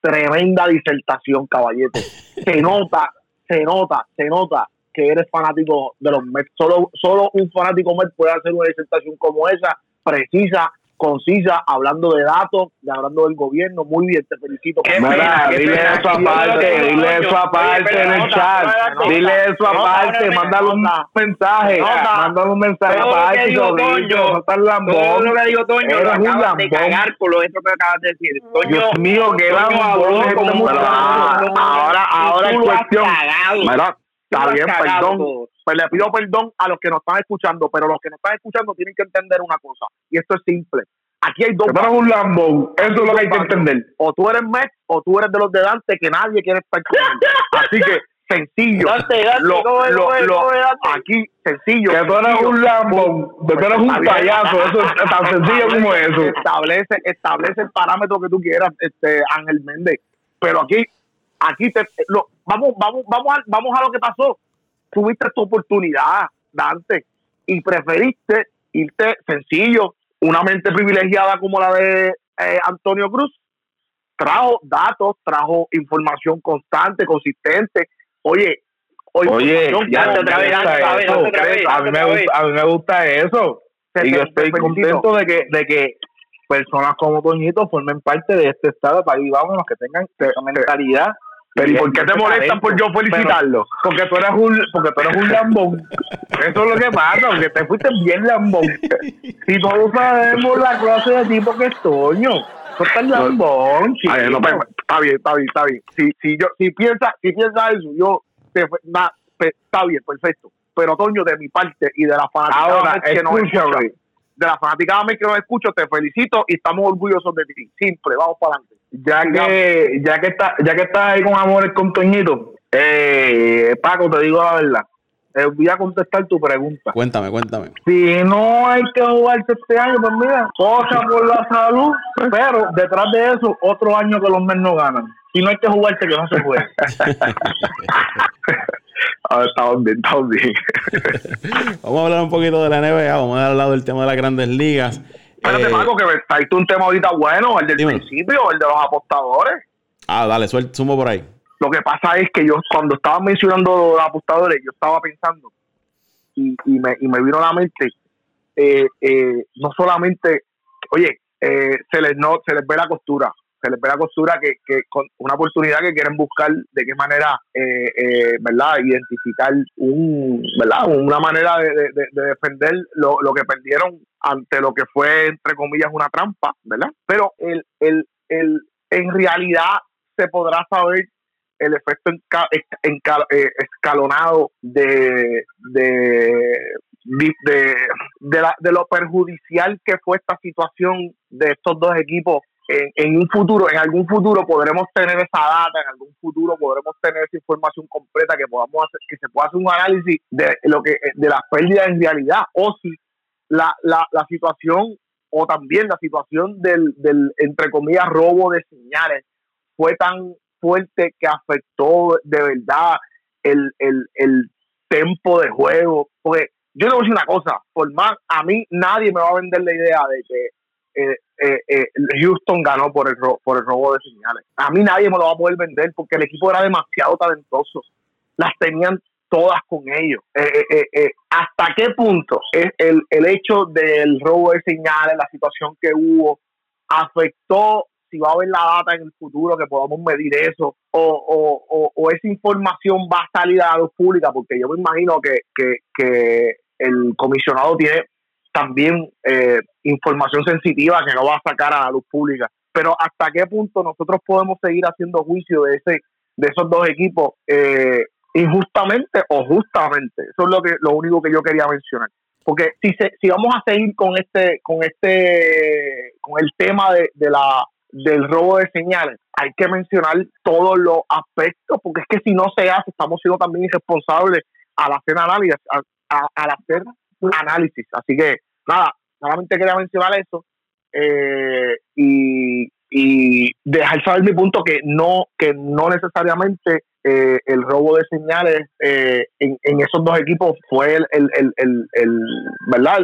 Tremenda disertación, caballete. Se nota, se nota, se nota que eres fanático de los Mets. Solo, solo un fanático Mets puede hacer una disertación como esa, precisa, concisa, hablando de datos, de hablando del gobierno. Muy bien, te felicito. Mira, dile eso aparte, dile eso aparte en el chat. Dile eso aparte, mándale un mensaje. Mándale un mensaje aparte. No estás lambón. Todo lo que digo, Toño, lo acabas de cagar por lo que acabas de decir. Dios mío, qué lambón. Ahora, ahora es cuestión. Mira, Está bien, perdón. Pues le pido perdón a los que nos están escuchando, pero los que nos están escuchando tienen que entender una cosa, y esto es simple. Aquí hay dos. Pero un lambón, eso es lo que hay que entender. O tú eres Met o tú eres de los de Dante que nadie quiere estar con Así que sencillo. Dante, Dante, lo, lo, lo, aquí, sencillo. Que tú eres un lambón, que tú eres un payaso, eso es tan sencillo como eso. Establece, establece el parámetro que tú quieras, este Ángel Méndez. Pero aquí, aquí te, lo, vamos, vamos, vamos a, vamos a lo que pasó. Tuviste tu oportunidad, Dante, y preferiste irte sencillo. Una mente privilegiada como la de eh, Antonio Cruz trajo datos, trajo información constante, consistente. Oye, oye, ya te otra vez, a mí me gusta, a mí me gusta eso. y yo estoy contento de que, de que personas como Toñito formen parte de este estado para país. Vámonos, que tengan mentalidad pero ¿y por qué te molestan por yo felicitarlo? porque tú eres un, porque tú eres un lambón. Eso es lo que pasa, porque te fuiste bien lambón. Si todos sabemos la clase de tipo que es Toño. Tú estás lambón, chico. está bien, está bien, está bien. Si, si yo, si piensa, si piensa eso, yo te, está bien, perfecto. Pero Toño, de mi parte y de la fanática que no escucha, de la fanática que nos escucho, te felicito y estamos orgullosos de ti. Simple, vamos para adelante. Ya que ya que está ya que estás ahí con amores con Toñito eh, Paco te digo la verdad. Eh, voy a contestar tu pregunta. Cuéntame cuéntame. Si no hay que jugarse este año pues mira cosa por la salud pero detrás de eso otro año que los menos no ganan. Si no hay que jugarse que no se juegue a ver, estamos bien, estamos bien. vamos a hablar un poquito de la NBA, vamos a dar al lado del tema de las grandes ligas. Espérate, eh, Marco, que traiste un tema ahorita bueno, el del principio, el de los apostadores. Ah, dale, sumo por ahí. Lo que pasa es que yo, cuando estaba mencionando los apostadores, yo estaba pensando y, y, me, y me vino a la mente, eh, eh, no solamente, oye, eh, se, les no, se les ve la costura, se les ve costura que, que con una oportunidad que quieren buscar de qué manera, eh, eh, ¿verdad? Identificar un, ¿verdad? Una manera de, de, de defender lo, lo, que perdieron ante lo que fue, entre comillas, una trampa, ¿verdad? Pero el, el, el, en realidad se podrá saber el efecto eh, escalonado de, de, de, de, la, de lo perjudicial que fue esta situación de estos dos equipos en, un futuro, en algún futuro podremos tener esa data, en algún futuro podremos tener esa información completa que podamos hacer, que se pueda hacer un análisis de lo que de las pérdidas en realidad o si la, la, la situación o también la situación del, del entre comillas robo de señales fue tan fuerte que afectó de verdad el, el, el tempo de juego. Porque yo le voy a decir una cosa, por más, a mí nadie me va a vender la idea de que eh, eh, eh, Houston ganó por el, por el robo de señales. A mí nadie me lo va a poder vender porque el equipo era demasiado talentoso. Las tenían todas con ellos. ¿Hasta qué punto es el, el hecho del robo de señales, la situación que hubo, afectó si va a haber la data en el futuro que podamos medir eso o, o, esa información va a salir a la luz pública porque yo me imagino que, que el comisionado tiene también eh, información sensitiva que no va a sacar a la luz pública. Pero hasta qué punto nosotros podemos seguir haciendo juicio de ese de esos dos equipos eh, injustamente o justamente. Eso es lo que lo único que yo quería mencionar. Porque si se, si vamos a seguir con este con este con el tema de, la del robo de señales, hay que mencionar todos los aspectos, porque es que si no se hace, estamos siendo también irresponsables al hacer análisis, al hacer análisis. Así que, nada, solamente quería mencionar eso eh, y, dejar saber mi punto que no, que no necesariamente eh, el robo de señales eh, en, esos dos equipos fue el, el, el, el, ¿verdad?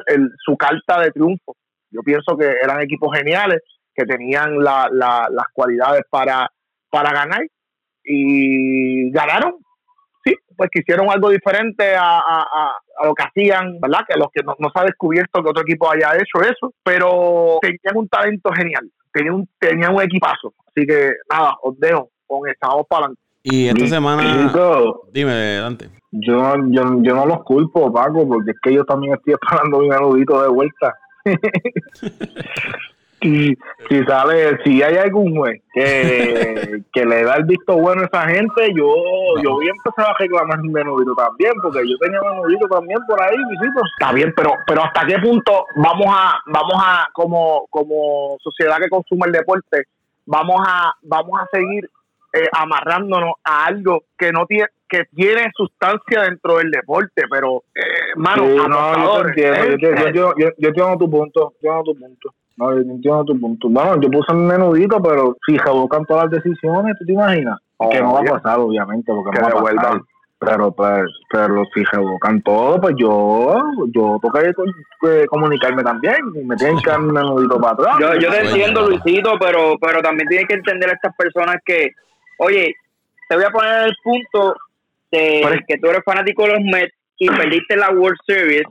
Su carta de triunfo. Yo pienso que eran equipos geniales, que tenían la, las cualidades para, para ganar y ganaron sí, pues que hicieron algo diferente a, a, a, lo que hacían, ¿verdad? Que los que no, se ha descubierto que otro equipo haya hecho eso, pero tenían un talento genial, tenían un, tenían un equipazo. Así que nada, os dejo con esta voz para adelante. Y esta semana, dime, Dante. Yo, yo, yo no los culpo, Paco, porque es que yo también estoy esperando un menudito de vuelta. y si sale, si hay algún juez que, que le da el visto bueno a esa gente, yo, yo voy a empezar a reclamar mi menudito también, porque yo tenía menudito también por ahí, visito. Está bien, pero, pero hasta qué punto vamos a, vamos a, como, como sociedad que consume el deporte, vamos a, vamos a seguir eh, amarrándonos a algo que no tiene que tiene sustancia dentro del deporte, pero, eh, mano, no, yo, entiendo, yo, yo, yo, yo, tengo tu punto, yo tengo tu punto. No, yo entiendo tu punto. Bueno, yo puse un menudito, pero si revocan todas las decisiones, ¿tú te imaginas? que no va a pasar, obviamente, porque no va a pasar. Pero, pues, pero si revocan todo, pues yo, yo toca eh, comunicarme también. Y me tienen que dar un menudito para atrás. Yo, yo te entiendo, Luisito, pero, pero también tienes que entender a estas personas que, oye, te voy a poner el punto de que tú eres fanático de los Mets y perdiste la World Series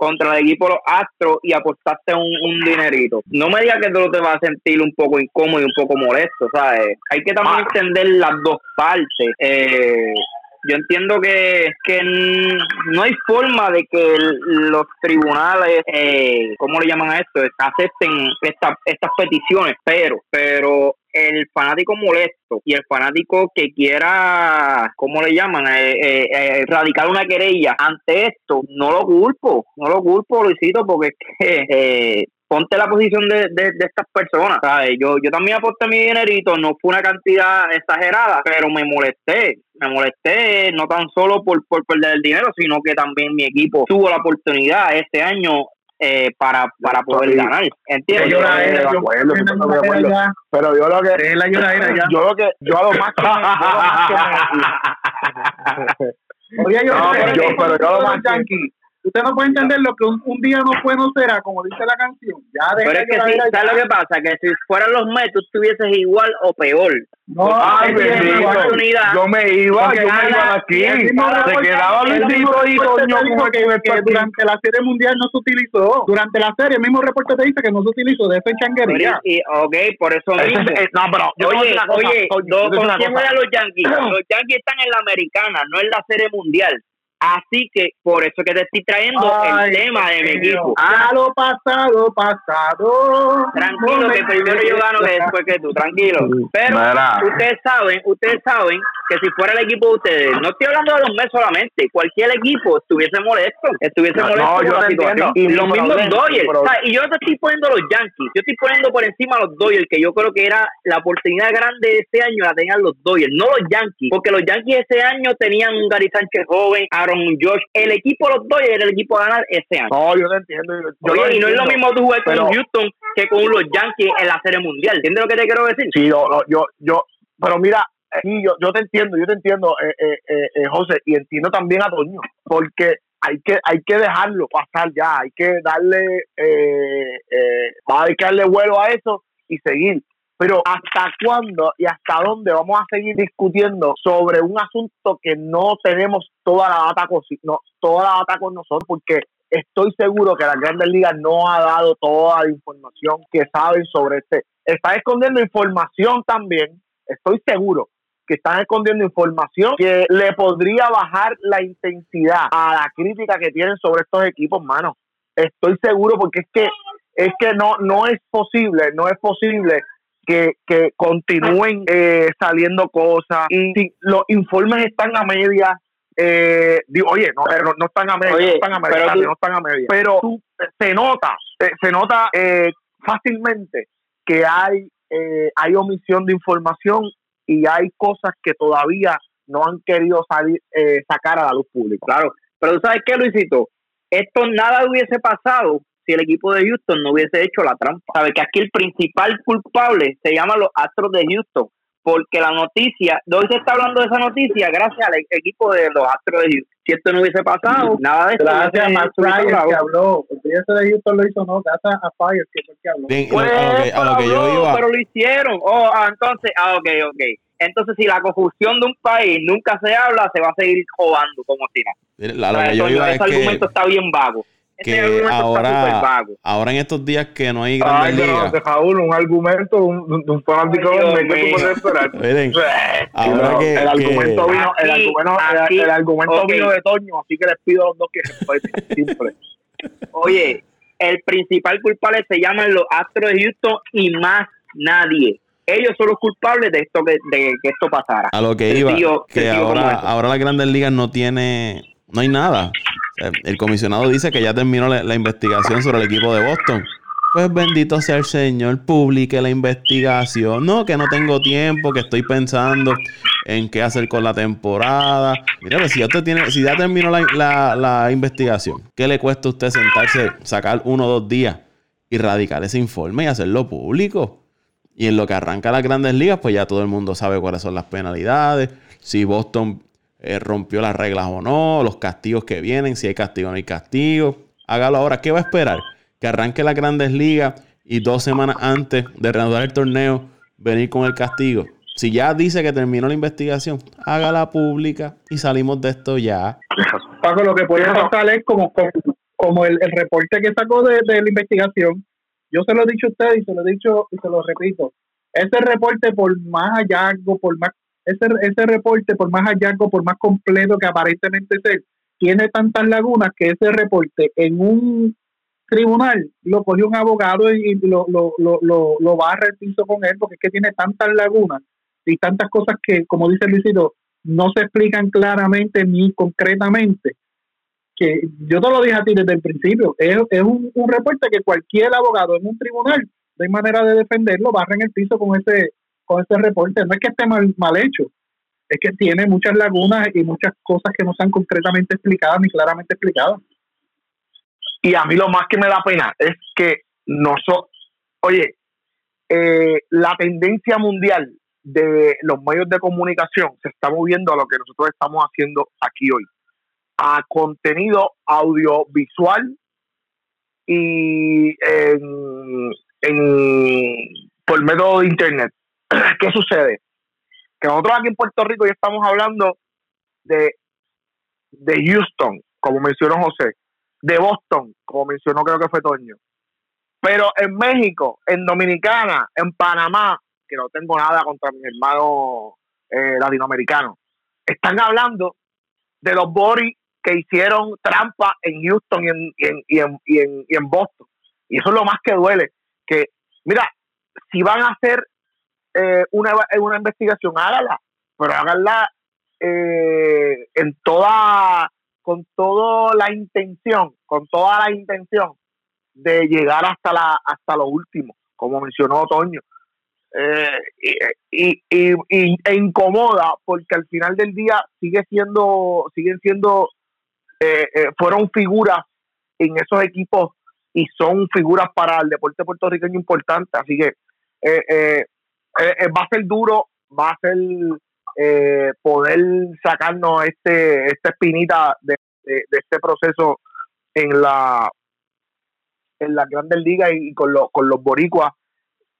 contra el equipo los Astros y apostaste un, un dinerito. No me digas que tú te vas a sentir un poco incómodo y un poco molesto, ¿sabes? Hay que también ah. entender las dos partes. Eh, yo entiendo que, que no hay forma de que los tribunales, eh, ¿cómo le llaman a esto? Acepten estas estas peticiones, pero, pero el fanático molesto y el fanático que quiera, ¿cómo le llaman? Eh, eh, eh, radicar una querella ante esto, no lo culpo, no lo culpo, Luisito, porque es que eh, ponte la posición de, de, estas personas, ¿sabes? Yo, yo también aposté mi dinerito, no fue una cantidad exagerada, pero me molesté, me molesté no tan solo por, por perder el dinero, sino que también mi equipo tuvo la oportunidad este año eh, para, para poder ganar. ¿Entiendes? Pero yo lo que. Yo lo que. Yo a lo más. Oye, yo, yo, pero yo lo más Usted no puede entender lo que un, día no fue no será, como dice la canción. Ya Pero es que sí, ¿sabes lo que pasa? Que si fueran los Mets, tú estuvieses igual o peor. No, ay, bendito. Yo me iba, yo me iba aquí. Se quedaba el mismo y que, durante la serie mundial no se utilizó. Durante la serie, el mismo reporte te dice que no se utilizó de esa changuería. Y, ok, por eso mismo. no, pero oye, oye, ¿con quién los Yankees? Los Yankees están en la americana, no en la serie mundial. Así que por eso que te estoy trayendo el tema de mi equipo. A lo pasado, pasado. Tranquilo, que primero yo gano que después que tú, tranquilo. Pero ustedes saben, ustedes saben que si fuera el equipo de ustedes, no estoy hablando de los meses solamente, cualquier equipo estuviese molesto, estuviese molesto yo la Y los mismos Dodgers. y yo no te estoy poniendo los Yankees, yo estoy poniendo por encima a los Dodgers, que yo creo que era la oportunidad grande de este año la tenían los Dodgers, no los Yankees, porque los Yankees ese año tenían un Gary Sánchez joven, un Josh. El equipo de los Dodgers era el equipo a ganar ese año. No, yo te entiendo. y no es lo mismo tú jugar con Houston que con los Yankees en la serie mundial. ¿Entiendes lo que te quiero decir? Sí, yo, yo, yo, pero mira, sí, yo, yo te entiendo, yo te entiendo, eh, eh, eh, eh, José, y entiendo también a Toño, porque hay que hay que dejarlo pasar ya, hay que darle eh, eh, hay que darle vuelo a eso y seguir. Pero ¿hasta cuándo y hasta dónde vamos a seguir discutiendo sobre un asunto que no tenemos toda la data con, no, toda la data con nosotros? Porque estoy seguro que la Grandes Ligas no ha dado toda la información que saben sobre este. Está escondiendo información también, estoy seguro que están escondiendo información que le podría bajar la intensidad a la crítica que tienen sobre estos equipos, mano. Estoy seguro porque es que es que no no es posible, no es posible que, que continúen eh, saliendo cosas y los informes están a media eh, digo, oye, no, pero no están a media, no están a media, pero, no están a media. Pero se nota, eh, se nota eh, fácilmente que hay, eh, hay omisión de información y hay cosas que todavía no han querido salir, sacar a la luz pública. Claro, pero tú sabes qué, Luisito, esto nada hubiese pasado si el equipo de Houston no hubiese hecho la trampa. Sabes que aquí el principal culpable se llama los Astros de Houston porque la noticia, hoy se está hablando de esa noticia gracias al equipo de los Astros de Houston. Si esto no hubiese pasado, nada de esto. Gracias a Matt Ryan que habló. Ese de Houston lo hizo, no, gracias a Fire que fue que habló. Pues, a lo que, yo iba. Pero lo hicieron. Oh, ah, entonces, ah, ok, ok. Entonces, si la confusión de un país nunca se habla, se va a seguir jugando como si no. La, que yo iba ese argumento está bien vago que ahora, ahora en estos días que no hay grandes ligas. un argumento un, un fanático de que tú puedes esperar. Miren, ahora que, el argumento vino, el argumento, el, argumento vino de Toño, así que les pido a los dos que se simple. Oye, el principal culpable se llama los Astros de Houston y más nadie ellos son los culpables de esto que, de que esto pasara. A lo que iba, que ahora, ahora las grandes ligas no tiene, no hay nada. El comisionado dice que ya terminó la, investigación sobre el equipo de Boston. Pues bendito sea el Señor, publique la investigación. No, que no tengo tiempo, que estoy pensando en qué hacer con la temporada. Mira, pues, si, ya tiene, si ya terminó la, investigación, ¿qué le cuesta a usted sentarse, sacar uno o dos días y radicar ese informe y hacerlo público? Y en lo que arranca las grandes ligas, pues ya todo el mundo sabe cuáles son las penalidades. Si Boston eh, rompió las reglas o no, los castigos que vienen, si hay castigo o no hay castigo. Hágalo ahora. ¿Qué va a esperar? Que arranque las grandes ligas y dos semanas antes de reanudar el torneo, venir con el castigo. Si ya dice que terminó la investigación, hágala pública y salimos de esto ya. Paco, lo que puede pasar es como, como, el, reporte que sacó de, de, la investigación. Yo se lo he dicho a usted y se lo he dicho y se lo repito. Ese reporte, por más hallazgo, por más ese, ese reporte, por más hallazgo, por más completo que aparentemente sea, tiene tantas lagunas que ese reporte en un tribunal lo cogió un abogado y, lo, lo, lo, lo, lo barra el piso con él porque es que tiene tantas lagunas y tantas cosas que, como dice Luisito, no se explican claramente ni concretamente. Que yo te lo dije a ti desde el principio, es, es un, un reporte que cualquier abogado en un tribunal, de manera de defenderlo, barra en el piso con ese con este reporte. No es que esté mal, mal hecho, es que tiene muchas lagunas y muchas cosas que no están concretamente explicadas ni claramente explicadas. Y a mí lo más que me da pena es que nosotros, oye, eh, la tendencia mundial de los medios de comunicación se está moviendo a lo que nosotros estamos haciendo aquí hoy, a contenido audiovisual y en, en, por medio de internet. ¿Qué sucede? Que nosotros aquí en Puerto Rico ya estamos hablando de, de Houston, como mencionó José, de Boston, como mencionó creo que fue Toño. Pero en México, en Dominicana, en Panamá, que no tengo nada contra mis hermanos eh, latinoamericanos, están hablando de los Boris que hicieron trampa en Houston y en, y en, y en, y en, y en Boston. Y eso es lo más que duele. Que, mira, si van a hacer eh, una, una investigación, hágala, pero háganla eh, en toda, con toda la intención, con toda la intención de llegar hasta la hasta lo último, como mencionó Otoño. Eh, y, y, e incomoda porque al final del día sigue siendo siguen siendo fueron figuras en esos equipos y son figuras para el deporte puertorriqueño importante así que eh, eh, eh, va a ser duro, va a ser eh, poder sacarnos este esta espinita de este proceso en la en las grandes ligas y con los, con los boricuas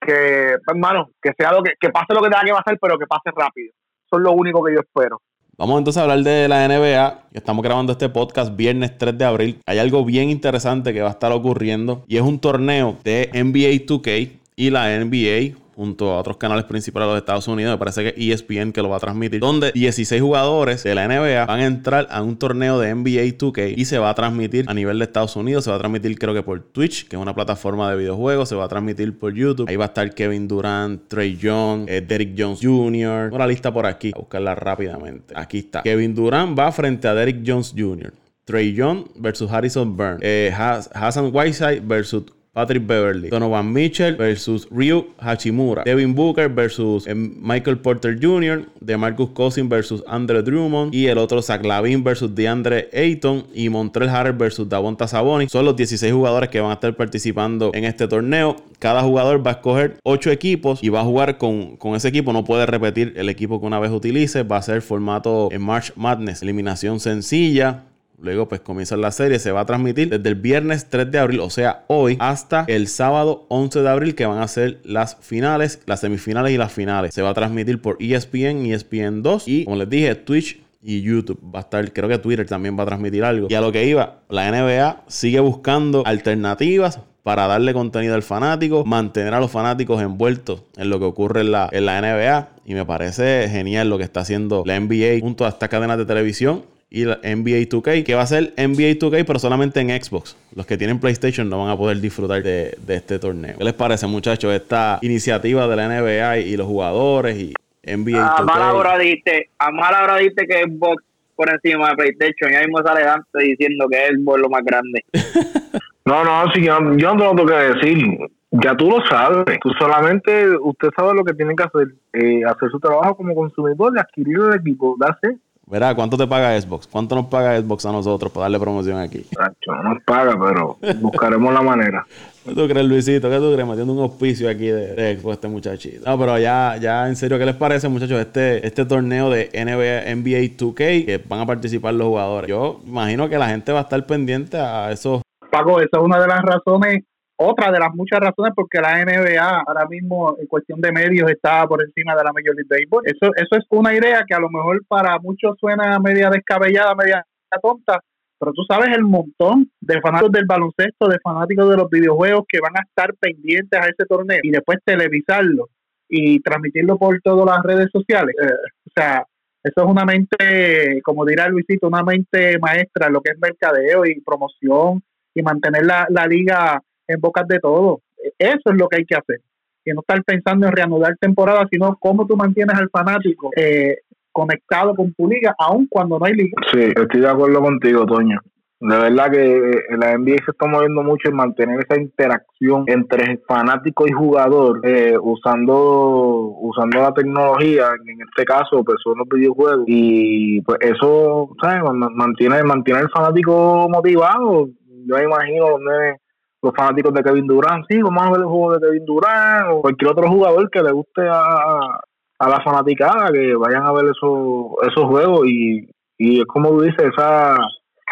que, hermano, que sea lo que, que pase lo que tenga que pasar, pero que pase rápido. Eso es lo único que yo espero. Vamos entonces a hablar de la NBA. Estamos grabando este podcast viernes 3 de abril. Hay algo bien interesante que va a estar ocurriendo y es un torneo de NBA 2K y la NBA junto a otros canales principales de los Estados Unidos, me parece que ESPN que lo va a transmitir, donde 16 jugadores de la NBA van a entrar a un torneo de NBA 2K y se va a transmitir a nivel de Estados Unidos, se va a transmitir creo que por Twitch, que es una plataforma de videojuegos, se va a transmitir por YouTube, ahí va a estar Kevin Durant, Trey Young, eh, Derrick Jones Jr., una lista por aquí, a buscarla rápidamente. Aquí está. Kevin Durant va frente a Derrick Jones Jr. Trey Young versus Harrison Burns. Eh, Hassan Whiteside versus Patrick Beverly, Donovan Mitchell versus Ryu Hachimura, Devin Booker versus eh, Michael Porter Jr., DeMarcus Cousins versus Andre Drummond y el otro Zach Lavin versus DeAndre Ayton y Montrell Harrell versus Davonta Sabonis. Son los 16 jugadores que van a estar participando en este torneo. Cada jugador va a escoger 8 equipos y va a jugar con, con ese equipo. No puede repetir el equipo que una vez utilice. Va a ser formato en March Madness. Eliminación sencilla. Luego pues comienza la serie, se va a transmitir desde el viernes 3 de abril, o sea, hoy, hasta el sábado 11 de abril, que van a ser las finales, las semifinales y las finales. Se va a transmitir por ESPN, ESPN 2 y, como les dije, Twitch y YouTube. Va a estar, creo que Twitter también va a transmitir algo. Y a lo que iba, la NBA sigue buscando alternativas para darle contenido al fanático, mantener a los fanáticos envueltos en lo que ocurre en la, en la NBA. Y me parece genial lo que está haciendo la NBA junto a estas cadenas de televisión y la NBA 2K, que va a ser NBA 2K, pero solamente en Xbox. Los que tienen PlayStation no van a poder disfrutar de, este torneo. ¿Qué les parece, muchachos, esta iniciativa de la NBA y, los jugadores y NBA 2K? A mala hora diste, a mala hora diste que Xbox por encima de PlayStation. Ya mismo sale Dante diciendo que es lo más grande. no, no, sí, yo, yo no tengo que decir. Ya tú lo sabes. Tú solamente, usted sabe lo que tiene que hacer. Eh, hacer su trabajo como consumidor y adquirir el equipo. Darse Verá, ¿cuánto te paga Xbox? ¿Cuánto nos paga Xbox a nosotros para darle promoción aquí? no nos paga, pero buscaremos la manera. ¿Qué tú crees, Luisito? ¿Qué tú crees? Metiendo un auspicio aquí de, Xbox este muchachito. No, pero ya, ya en serio, ¿qué les parece, muchachos? Este, este torneo de NBA, NBA 2K que van a participar los jugadores. Yo imagino que la gente va a estar pendiente a esos. Paco, esa es una de las razones otra de las muchas razones porque la NBA ahora mismo en cuestión de medios está por encima de la Major League Baseball. Eso, eso es una idea que a lo mejor para muchos suena media descabellada, media tonta, pero tú sabes el montón de fanáticos del baloncesto, de fanáticos de los videojuegos que van a estar pendientes a ese torneo y después televisarlo y transmitirlo por todas las redes sociales. Eh, o sea, eso es una mente, como dirá Luisito, una mente maestra en lo que es mercadeo y promoción y mantener la, la liga en bocas de todo. Eso es lo que hay que hacer. Y no estar pensando en reanudar temporada, sino cómo tú mantienes al fanático eh, conectado con tu liga, aun cuando no hay liga. Sí, estoy de acuerdo contigo, Toño. De verdad que eh, la NBA se está moviendo mucho en mantener esa interacción entre fanático y jugador, eh, usando usando la tecnología, en este caso, pues son los videojuegos, y pues eso, ¿sabes? Mantiene, mantiene al fanático motivado. Yo me imagino donde los fanáticos de Kevin Durant, sí, vamos a ver el juego de Kevin Durant o cualquier otro jugador que le guste a, a la fanaticada, que vayan a ver esos, esos juegos y, y es como tú dices, esa,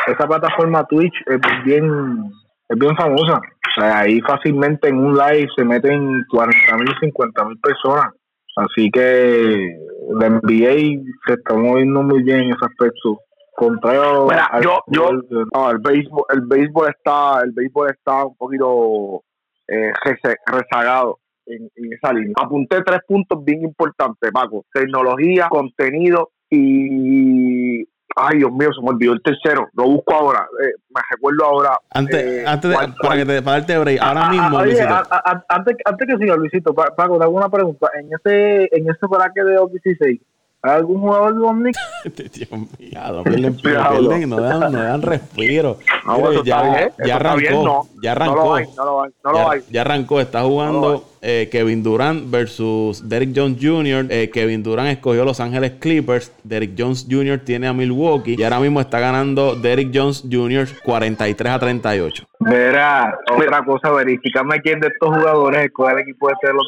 esa plataforma Twitch es bien, es bien famosa. ahí fácilmente en un live se meten 40 mil, 50 mil personas. Así que la NBA se está moviendo muy bien en ese aspecto contrario yo yo no, el béisbol el béisbol está el béisbol está un poquito eh, rezagado en, esa línea apunté tres puntos bien importantes Paco tecnología contenido y Ay, Dios mío, se me olvidó el tercero. Lo busco ahora. Eh, me recuerdo ahora. Antes, eh, antes de, para, Que te, para darte break, ahora mismo. antes, antes que siga, Luisito, Paco, te hago una pregunta. En ese, en ese bracket de 16, algún jugador de Omnic? Dios mío, pierden, no dan, no dan respiro. ya, ya arrancó, ya arrancó. ya, arrancó, está jugando eh, Kevin Durant versus Derrick Jones Jr. Eh, Kevin Durant escogió Los Ángeles Clippers. Derrick Jones Jr. tiene a Milwaukee. Y ahora mismo está ganando Derrick Jones Jr. 43 a 38. Verá, otra cosa, verifícame quién de estos jugadores escoge el equipo de los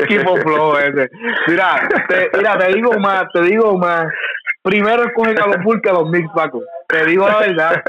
Equipo flow ese. Mira, te, mira, te digo más, te digo más. Primero escogen a los Bulls que a los Knicks, Paco. Te digo la verdad.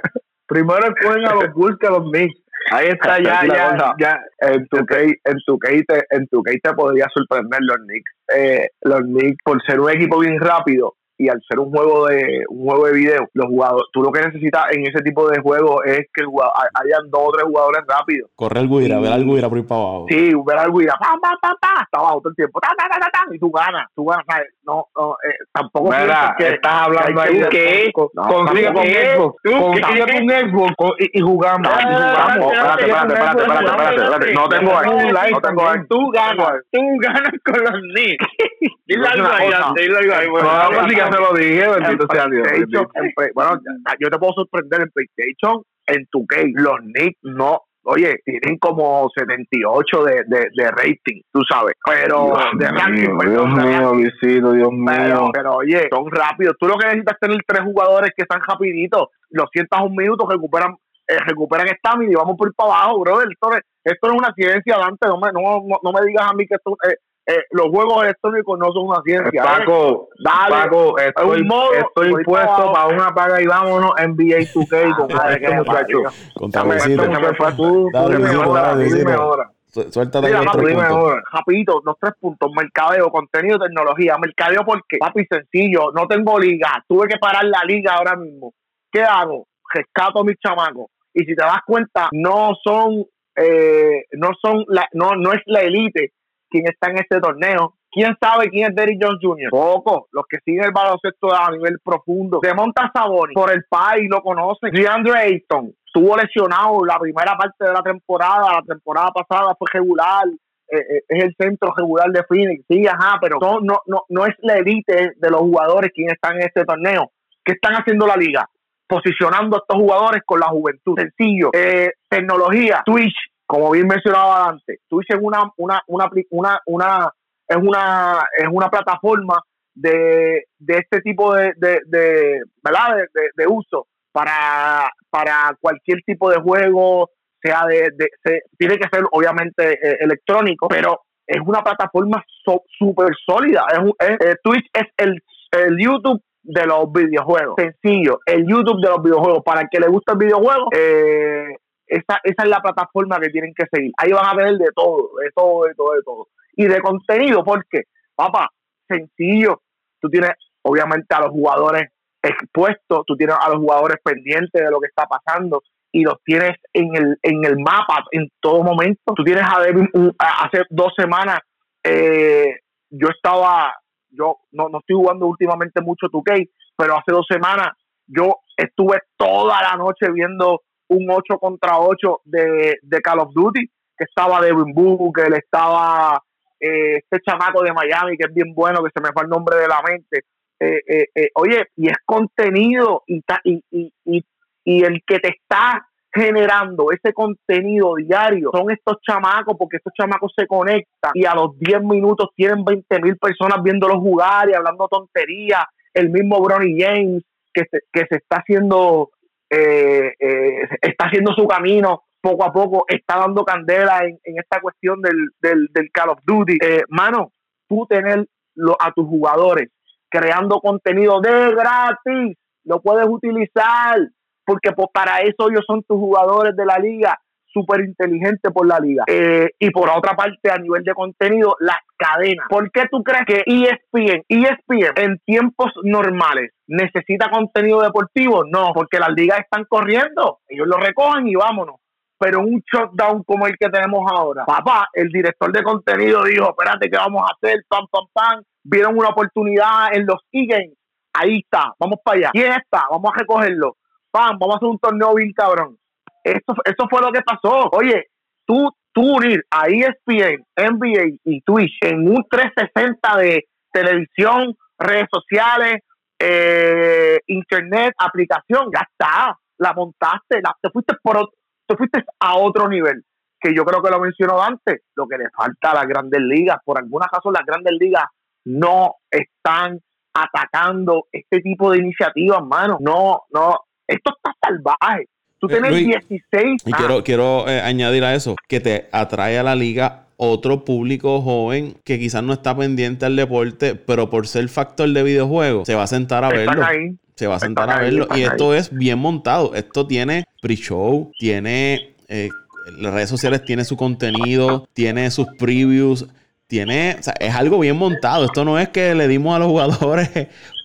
Primero escogen a los Bulls que a los Knicks. Ahí está ya, ya, ya. En tu case, en tu case, te, en tu case te podría sorprender los Knicks. Eh, los Knicks, por ser un equipo bien rápido, y al ser un juego de un juego de video, los jugadores, tú lo que necesitas en ese tipo de juego es que hayan dos o tres jugadores rápidos. Correr el guira, ver al guira por ir para abajo. Sí, ver al guira, pa, pa, pa, pa, hasta abajo todo el tiempo, ta, ta, ta, ta, y tú ganas, tú ganas, No, no eh, tampoco Mira, que estás hablando ahí de consigue con Xbox, consigue con Xbox y, jugamos, y jugamos. Espérate, espérate, espérate, espérate, espérate, no tengo ahí, no tengo ahí. Tú ganas, tú ganas con los Knicks. Dile algo ahí, dile algo ahí se lo dije, bendito sea Dios. bueno, yo te puedo sorprender en PlayStation, en tu case, los Knicks no oye, tienen como 78 de, de, de rating, tú sabes, pero Dios de ranking, mío, Dios mío, Luisito, Dios mío. Pero, oye, son rápidos. Tú lo que necesitas es tener tres jugadores que están rapiditos, los sientas un minuto, recuperan eh, recuperan estamina y vamos por ir para abajo, brother. Esto, esto no es una ciencia, Dante, no me, no, no, me digas a mí que esto, eh, eh, los juegos electrónicos no son una ciencia. Paco, dale, Paco, estoy, estoy puesto para una paga y vámonos NBA 2K con ah, este muchacho. Suelta Mira, Rapidito, los tres puntos, mercadeo, contenido, tecnología. Mercadeo porque, papi, sencillo, no tengo liga, tuve que parar la liga ahora mismo. ¿Qué hago? Rescato a mis chamacos. Y si te das cuenta, no son, eh, no son, la, no, no es la élite quién está en este torneo. ¿Quién sabe quién es Derrick Jones Jr.? Poco. Los que siguen el baloncesto a nivel profundo. De Monta Saboni, por el país, lo conocen. DeAndre Ayton, estuvo lesionado la primera parte de la temporada. La temporada pasada fue regular. Eh, eh, es el centro regular de Phoenix. Sí, ajá, pero no, no, no, no es la élite de los jugadores quienes están en este torneo. ¿Qué están haciendo la liga? Posicionando a estos jugadores con la juventud. Sencillo. Eh, tecnología, Twitch, como bien mencionaba antes, Twitch es una, una, una, una, una, es una, es una plataforma de, de este tipo de, de, ¿verdad? De, de, uso para, para cualquier tipo de juego, sea de, se, tiene que ser obviamente eh, electrónico, pero es una plataforma súper sólida. Es, eh, Twitch es el, el YouTube de los videojuegos. Sencillo, el YouTube de los videojuegos. Para el que le gusta el videojuego, eh, esa, esa es la plataforma que tienen que seguir. Ahí van a ver de todo, de todo, de todo, de todo. Y de contenido, porque, papá, sencillo. Tú tienes, obviamente, a los jugadores expuestos, tú tienes a los jugadores pendientes de lo que está pasando y los tienes en el, en el mapa en todo momento. Tú tienes a Devin, hace dos semanas, eh, yo estaba, yo no, no estoy jugando últimamente mucho 2K, pero hace dos semanas yo estuve toda la noche viendo un 8 contra 8 de, de Call of Duty, que estaba Devin Booker, estaba eh, este chamaco de Miami, que es bien bueno, que se me fue el nombre de la mente. Eh, eh, oye, y es contenido y, y, y, y, y el que te está generando ese contenido diario son estos chamacos, porque estos chamacos se conectan y a los 10 minutos tienen 20 mil personas viéndolos jugar y hablando tonterías. El mismo Bronny James que que se está haciendo eh, eh, está haciendo su camino poco a poco, está dando candela en, esta cuestión del, del, Call of Duty. Eh, mano, tú tener a tus jugadores creando contenido de gratis, lo puedes utilizar, porque pues, para eso ellos son tus jugadores de la liga súper inteligente por la liga. Eh, y por otra parte, a nivel de contenido, las ¿Por qué tú crees que ESPN, ESPN en tiempos normales necesita contenido deportivo? No, porque las ligas están corriendo. Ellos lo recogen y vámonos. Pero un shutdown como el que tenemos ahora, papá, el director de contenido dijo, espérate, ¿qué vamos a hacer? Pam, pam, pam. Vieron una oportunidad en los e-games. Ahí está, vamos para allá. ¿Quién está? Vamos a recogerlo. Pam, vamos a hacer un torneo bien cabrón eso, eso fue lo que pasó. Oye, tú, unir a ESPN, NBA y Twitch en un 360 de televisión, redes sociales, eh, internet, aplicación, ya está, la montaste, te fuiste por te fuiste a otro nivel, que yo creo que lo mencionó antes, lo que le falta a las grandes ligas, por alguna razón las grandes ligas no están atacando este tipo de iniciativas, mano, no, no, esto está salvaje, Tú eh, tienes 16. Y quiero, quiero eh, añadir a eso que te atrae a la liga otro público joven que quizás no está pendiente al deporte, pero por ser factor de videojuego, se va a sentar a verlo. Se va a sentar a verlo. Y esto es bien montado. Esto tiene pre-show, tiene eh, las redes sociales, tiene su contenido, tiene sus previews tiene, o sea, es algo bien montado. Esto no es que le dimos a los jugadores,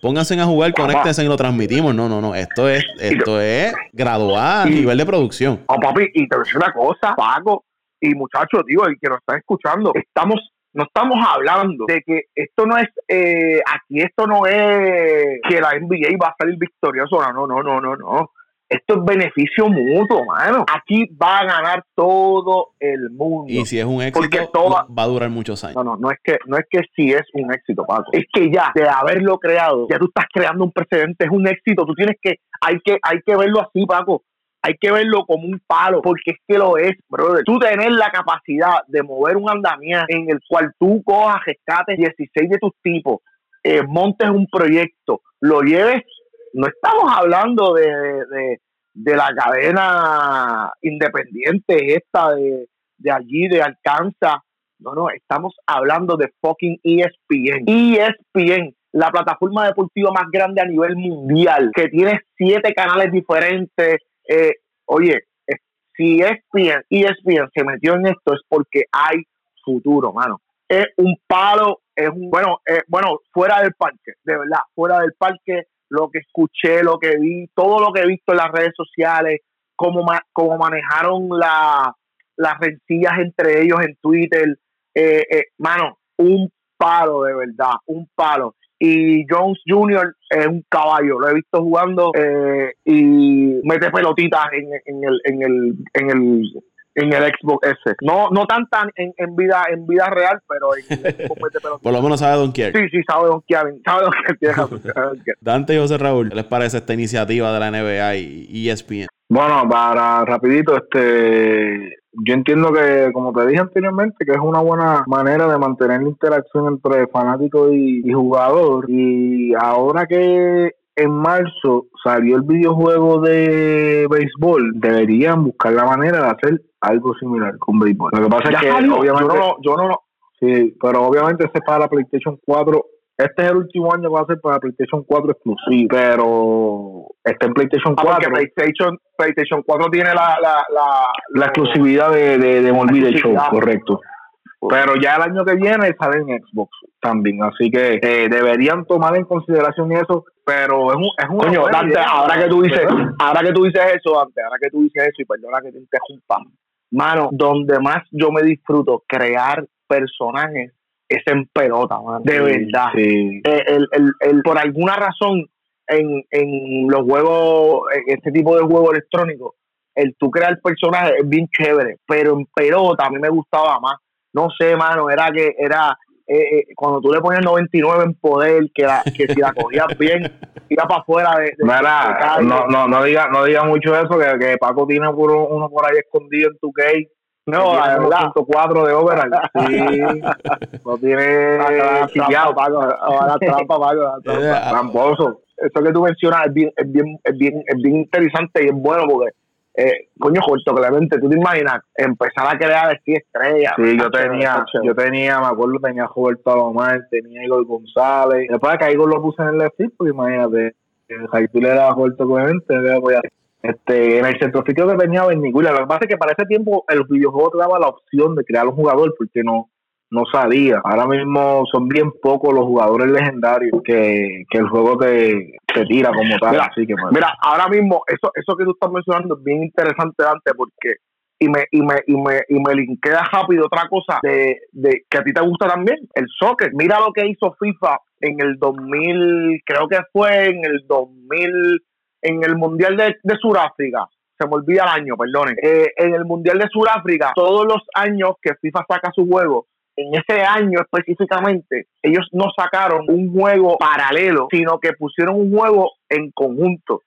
pónganse a jugar, conéctense y lo transmitimos. No, no, no. Esto es, esto es graduado a nivel de producción. Oh, papi, y te voy a decir una cosa, Paco, y muchachos, digo, el que nos están escuchando, estamos no estamos hablando de que esto no es, eh, aquí esto no es que la NBA va a salir victorioso, no, no, no, no, no. Esto es beneficio mutuo, mano. Aquí va a ganar todo el mundo. Y si es un éxito, va a durar muchos años. No, no, no es que no es que si es un éxito, Paco. Es que ya de haberlo creado, ya tú estás creando un precedente, es un éxito. Tú tienes que hay que hay que verlo así, Paco. Hay que verlo como un palo, porque es que lo es, brother. Tú tener la capacidad de mover un andamiaje en el cual tú cojas, rescates 16 de tus tipos, eh, montes un proyecto, lo lleves no estamos hablando de, la cadena independiente esta de, allí, de Alcanza. No, no, estamos hablando de fucking ESPN. ESPN, la plataforma deportiva más grande a nivel mundial, que tiene siete canales diferentes. Eh, oye, si ESPN, ESPN se metió en esto es porque hay futuro, mano. Es un palo, es un, bueno, eh, bueno, fuera del parque, de verdad, fuera del parque lo que escuché, lo que vi, todo lo que he visto en las redes sociales, cómo, cómo manejaron la, las rencillas entre ellos en Twitter. Eh, eh, mano, un palo de verdad, un palo. Y Jones Jr. es un caballo, lo he visto jugando eh, y mete pelotitas en, en, el, en, el, en, el, en el Xbox S. No, no tan tan en, en vida en vida real, pero en el Xbox Por lo menos sabe Don Kier. Sí, sí, sabe Don Kier. Sabe Don Kier. Dante y José Raúl, ¿qué les parece esta iniciativa de la NBA y ESPN? Bueno, para rapidito, este yo entiendo que, como te dije anteriormente, que es una buena manera de mantener la interacción entre fanático y, y jugador. Y ahora que en marzo salió el videojuego de béisbol, deberían buscar la manera de hacer algo similar con béisbol. Lo que pasa es que obviamente yo no, sí, pero obviamente este es para la PlayStation 4. Este es el último año que va a ser para PlayStation 4 exclusivo, pero está en PlayStation 4. Ah, porque PlayStation, PlayStation 4 tiene la, la, la, la exclusividad de, de, de Show, correcto. Pero ya el año que viene sale en Xbox también, así que eh, deberían tomar en consideración eso. Pero es un, es un Coño, Dante, ahora que tú dices, ahora que tú dices eso, Dante, ahora que tú dices eso y perdona que te interrumpa, mano, donde más yo me disfruto crear personajes es en pelota. De verdad. Eh, el, el, el, por alguna razón en, en los juegos, en este tipo de juegos electrónicos, el tú crear personajes es bien chévere, pero en pelota a mí me gustaba más no sé, mano, era que era eh, eh, cuando tú le pones 99 en poder, que, la, que si la cogías bien, iba para afuera de, no, no, no diga, no diga mucho eso, que, que Paco tiene uno por ahí escondido en tu cake. No, la verdad. 4 de overall. Sí. Lo tiene chillado, Paco. La trampa, Paco. Tramposo. Eso que tú mencionas es bien, es bien, es bien, es bien interesante y es bueno porque eh, coño, Jorge Clemente, ¿tú te imaginas empezar a crear aquí estrellas? Sí, yo tenía, yo tenía, me acuerdo, tenía a Roberto Alomar, tenía Igor González. Después de que a Igor lo puse en el left pues imagínate, Jaipil era Roberto Clemente, este, en el centro sitio que tenía Bernicula. Lo que pasa es que para ese tiempo el videojuego te daba la opción de crear un jugador porque no, no salía. Ahora mismo son bien pocos los jugadores legendarios que, el juego te, tira como tal. Mira, así que, pues. mira, ahora mismo, eso, eso que tú estás mencionando es bien interesante, Dante, porque y me, y me, y me, y me linkea rápido otra cosa de, de que a ti te gusta también, el soccer. Mira lo que hizo FIFA en el 2000, creo que fue en el 2000, en el Mundial de, de Sudáfrica se me olvida el año, perdonen. Eh, en el Mundial de Sudáfrica, todos los años que FIFA saca su juego, en ese año específicamente, ellos no sacaron un juego paralelo, sino que pusieron un juego en conjunto.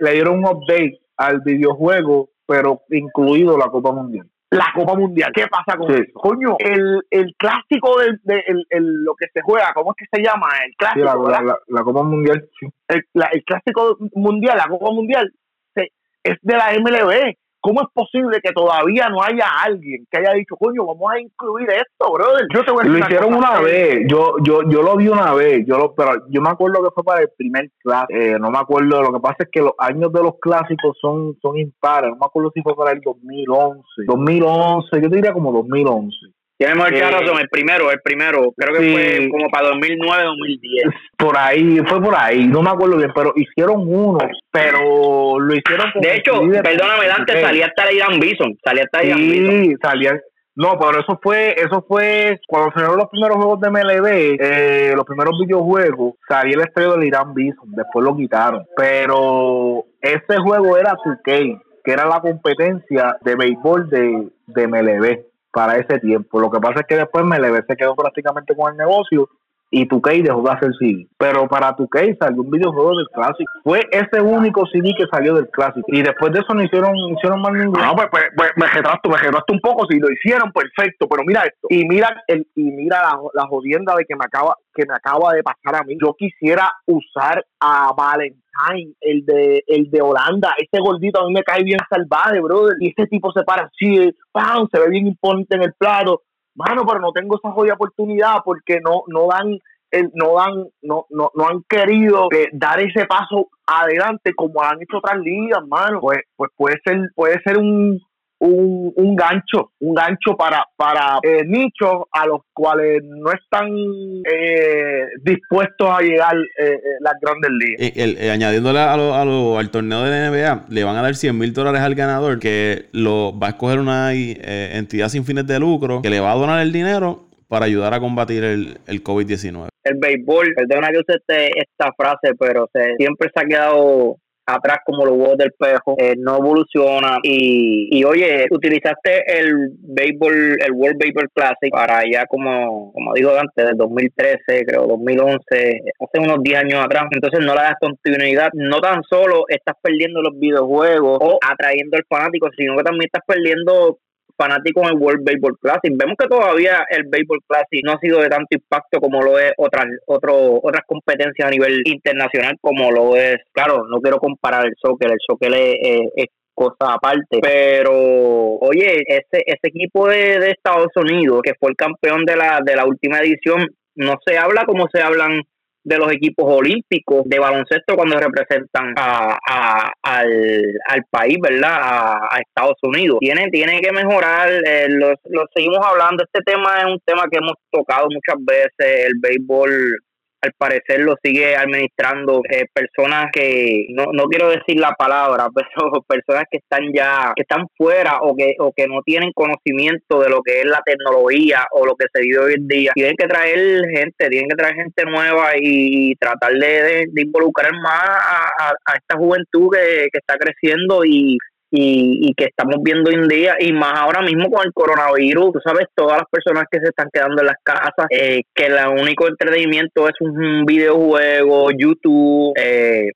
le, dieron un update al videojuego, pero incluido la Copa Mundial. La Copa Mundial. ¿Qué pasa con eso? Coño, el, el clásico de, el, lo que se juega, ¿cómo es que se llama? El clásico. la, Copa Mundial, el, clásico mundial, la Copa Mundial, es de la MLB ¿cómo es posible que todavía no haya alguien que haya dicho, coño, vamos a incluir esto, brother? Yo te voy a lo hicieron una vez, yo, yo, yo lo vi una vez, yo lo, pero yo me acuerdo que fue para el primer clase, eh, no me acuerdo, lo que pasa es que los años de los clásicos son, son impares, no me acuerdo si fue para el 2011, 2011, yo te diría como 2011. Tiene mucha eh, razón, el primero, el primero, creo que fue como para 2009, 2010. Por ahí, fue por ahí, no me acuerdo bien, pero hicieron uno, pero lo hicieron De hecho, perdóname, Dante, salía hasta Ian Bison, salía hasta Ian sí, salía, no, pero eso fue, eso fue cuando salieron los primeros juegos de MLB, eh, los primeros videojuegos, salía el estreno de Irán Bison, después lo quitaron. Pero ese juego era 2K, que era la competencia de béisbol de, de MLB para ese tiempo. Lo que pasa es que después MLB se quedó prácticamente con el negocio y 2K dejó de hacer CD. Pero para 2K salió un videojuego del clásico. Fue ese único CD que salió del clásico. Y después de eso no hicieron, hicieron más ninguno. No, pues, pues, pues, me retrasto, me retrasto un poco. Si lo hicieron, perfecto. Pero mira esto. Y mira el, y mira la, la jodienda de que me acaba, que me acaba de pasar a mí. Yo quisiera usar a El de, el de Holanda. Ese gordito a mí me cae bien salvaje, brother. Y ese tipo se para así, ¡pam! se ve bien imponente en el plato. Mano, pero no tengo esa jodida oportunidad porque no, no dan no dan, no, no, no han querido eh, dar ese paso adelante como han hecho otras ligas, mano. Pues, pues puede ser, puede ser un, un, un gancho, un gancho para, para eh, nichos a los cuales no están eh, dispuestos a llegar eh, las grandes ligas. El, añadiéndole a lo, a lo, al torneo de la NBA, le van a dar 100 mil dólares al ganador que lo va a escoger una entidad sin fines de lucro que le va a donar el dinero para ayudar a combatir el, el COVID-19. El béisbol, perdona que use este, esta frase, pero se, siempre se ha quedado atrás como los huevos del pejo, eh, no evoluciona. Y, y oye, utilizaste el béisbol, el World Baseball Classic para ya como, como digo antes, del 2013, creo, 2011, hace unos 10 años atrás, entonces no le das continuidad, no tan solo estás perdiendo los videojuegos o atrayendo al fanático, sino que también estás perdiendo fanáticos en el World Baseball Classic. Vemos que todavía el Baseball Classic no ha sido de tanto impacto como lo es otras otro, otras competencias a nivel internacional, como lo es, claro, no quiero comparar el soccer, el soccer es, cosa aparte, pero oye, ese, ese equipo de, de Estados Unidos que fue el campeón de la, de la última edición, no se habla como se hablan de los equipos olímpicos de baloncesto cuando representan a, al, país, ¿verdad? A, Estados Unidos. Tiene, tiene que mejorar, eh, lo, seguimos hablando, este tema es un tema que hemos tocado muchas veces, el béisbol al parecer lo sigue administrando eh, personas que no, no quiero decir la palabra pero personas que están ya que están fuera o que o que no tienen conocimiento de lo que es la tecnología o lo que se vive hoy en día. Tienen que traer gente tienen que traer gente nueva y tratar de, involucrar más a, a, esta juventud que, que está creciendo y y, que estamos viendo hoy en día, y más ahora mismo con el coronavirus, tú sabes, todas las personas que se están quedando en las casas, eh, que el único entretenimiento es un videojuego, YouTube, eh,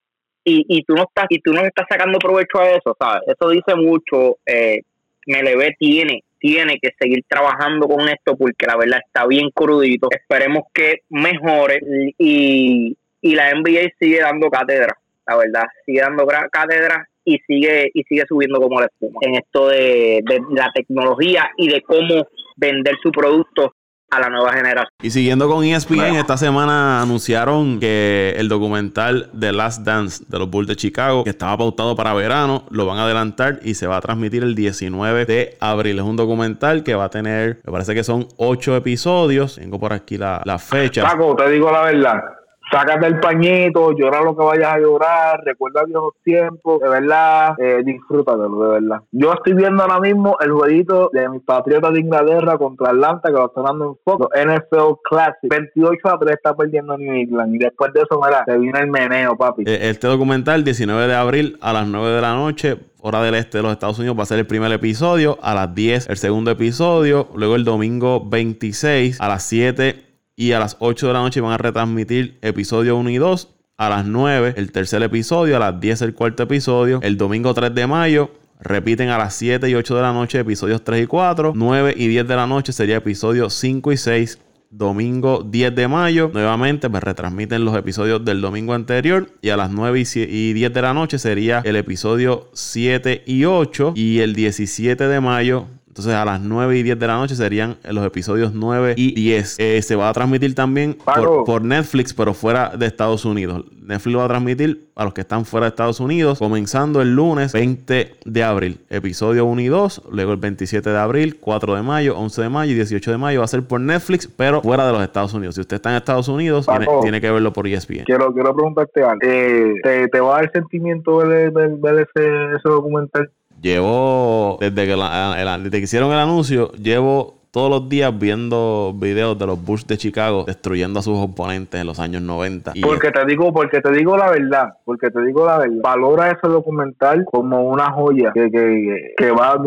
y, y tú no estás y tú no estás sacando provecho a eso, ¿sabes? Eso dice mucho, eh, MLB tiene tiene que seguir trabajando con esto porque la verdad está bien crudito. Esperemos que mejore y, y la NBA sigue dando cátedra, la verdad, sigue dando cátedra y sigue y sigue subiendo como la espuma en esto de, la tecnología y de cómo vender su producto a la nueva generación. Y siguiendo con ESPN, esta semana anunciaron que el documental The Last Dance de los Bulls de Chicago, que estaba pautado para verano, lo van a adelantar y se va a transmitir el 19 de abril. Es un documental que va a tener, me parece que son ocho episodios. Tengo por aquí la, la fecha. Paco, te digo la verdad sácate el pañito, llora lo que vayas a llorar, recuerda viejos tiempos, de verdad, eh, de verdad. Yo estoy viendo ahora mismo el jueguito de mis Patriotas de Inglaterra contra Atlanta que lo están dando en foco, NFL Classic, 28 a 3 está perdiendo New England y después de eso, mira, se viene el meneo, papi. Eh, este documental, 19 de abril a las 9 de la noche, hora del este de los Estados Unidos va a ser el primer episodio, a las 10 el segundo episodio, luego el domingo 26 a las 7 y a las 8 de la noche van a retransmitir episodio 1 y 2. A las 9 el tercer episodio, a las 10 el cuarto episodio. El domingo 3 de mayo repiten a las 7 y 8 de la noche episodios 3 y 4. 9 y 10 de la noche sería episodio 5 y 6. domingo 10 de mayo. Nuevamente, me pues, retransmiten los episodios del domingo anterior. Y a las 9 y 10 de la noche sería el episodio 7 y 8. Y el 17 de mayo entonces a las 9 y 10 de la noche serían los episodios 9 y 10. Eh, se va a transmitir también por, Netflix, pero fuera de Estados Unidos. Netflix va a transmitir a los que están fuera de Estados Unidos, comenzando el lunes 20 de abril. Episodio 1 y 2, luego el 27 de abril, 4 de mayo, 11 de mayo y 18 de mayo va a ser por Netflix, pero fuera de los Estados Unidos. Si usted está en Estados Unidos, tiene, que verlo por ESPN. Quiero, quiero preguntarte algo. Eh, ¿te, ¿te, va a dar sentimiento ver, ver, ese, ese documental? Llevo, desde que, desde que hicieron el anuncio, llevo todos los días viendo videos de los Bulls de Chicago destruyendo a sus oponentes en los años 90. porque te digo, porque te digo la verdad, porque te digo la verdad, valora ese documental como una joya que, que, que va,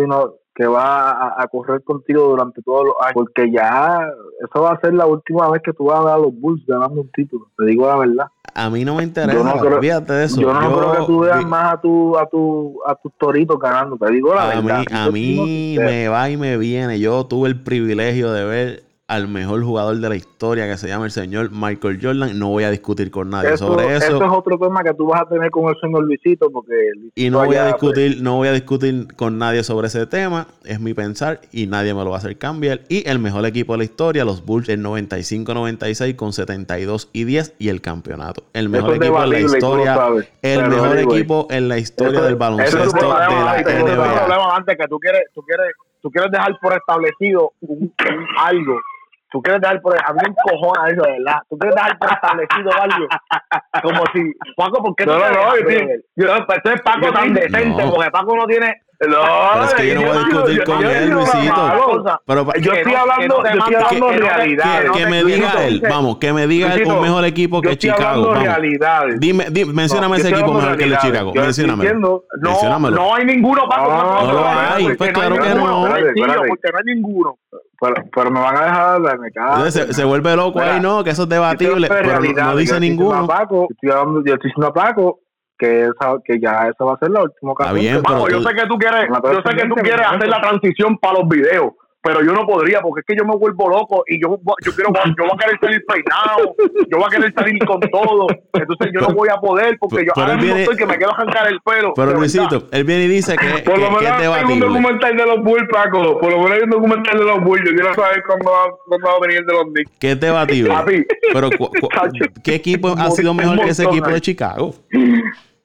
que va a, correr contigo durante todos los años, porque ya eso va a ser la última vez que tú vas a ver a los Bulls ganando un título, te digo la verdad. A mí no me interesa, yo no creo, de eso. Yo no creo que tú veas más a tu a tu a tus toritos ganando, te digo la verdad. a mí me va y me viene. Yo tuve el privilegio de ver al mejor jugador de la historia que se llama el señor Michael Jordan. No voy a discutir con nadie sobre eso. Eso es otro tema que tú vas a tener con el señor Luisito porque y no voy a discutir, no voy a discutir con nadie sobre ese tema. Es mi pensar y nadie me lo va a hacer cambiar. Y el mejor equipo de la historia, los Bulls del 95-96 con 72 y 10 y el campeonato. El mejor equipo en la historia, el mejor equipo en la historia del baloncesto de la NBA. antes que tú quieres, tú quieres, tú quieres dejar por establecido algo tú quieres dar por a mí me encojona eso, de verdad. Tú quieres dar por establecido algo. Como si, Paco, ¿por qué no, no, no, yo, yo, entonces Paco tan decente, porque Paco no tiene no, pero es que yo no voy a discutir con él, Luisito. Pero, yo estoy hablando, yo estoy hablando de realidad. Que, me diga él, vamos, que me diga él un mejor equipo que Chicago. Vamos. Dime, dime, mencióname ese equipo mejor que el de Chicago. Mencióname. No, no hay ninguno, Paco. No, lo hay. Pues claro que no. Porque no hay ninguno. Pero, pero me van a dejar hablar, me cago. Se, se vuelve loco ahí, ¿no? Que eso es debatible. Pero no dice ninguno. Yo estoy diciendo a Paco que esa, que ya esa va a ser la última ocasión. yo sé que tú quieres, yo sé que tú quieres hacer la transición para los videos, pero yo no podría porque es que yo me vuelvo loco y yo, yo quiero yo voy a querer salir peinado, yo voy a querer salir con todo, entonces yo no voy a poder porque yo ahora mismo estoy que me quiero arrancar el pelo. Pero Luisito, él viene y dice que, por lo menos hay un documental de los Bulls, Paco, por lo menos hay un documental de los Bulls, yo quiero saber cuándo va, cuándo va a venir de los Knicks. ¿Qué es debatible? pero ¿qué equipo ha sido mejor que ese equipo de Chicago?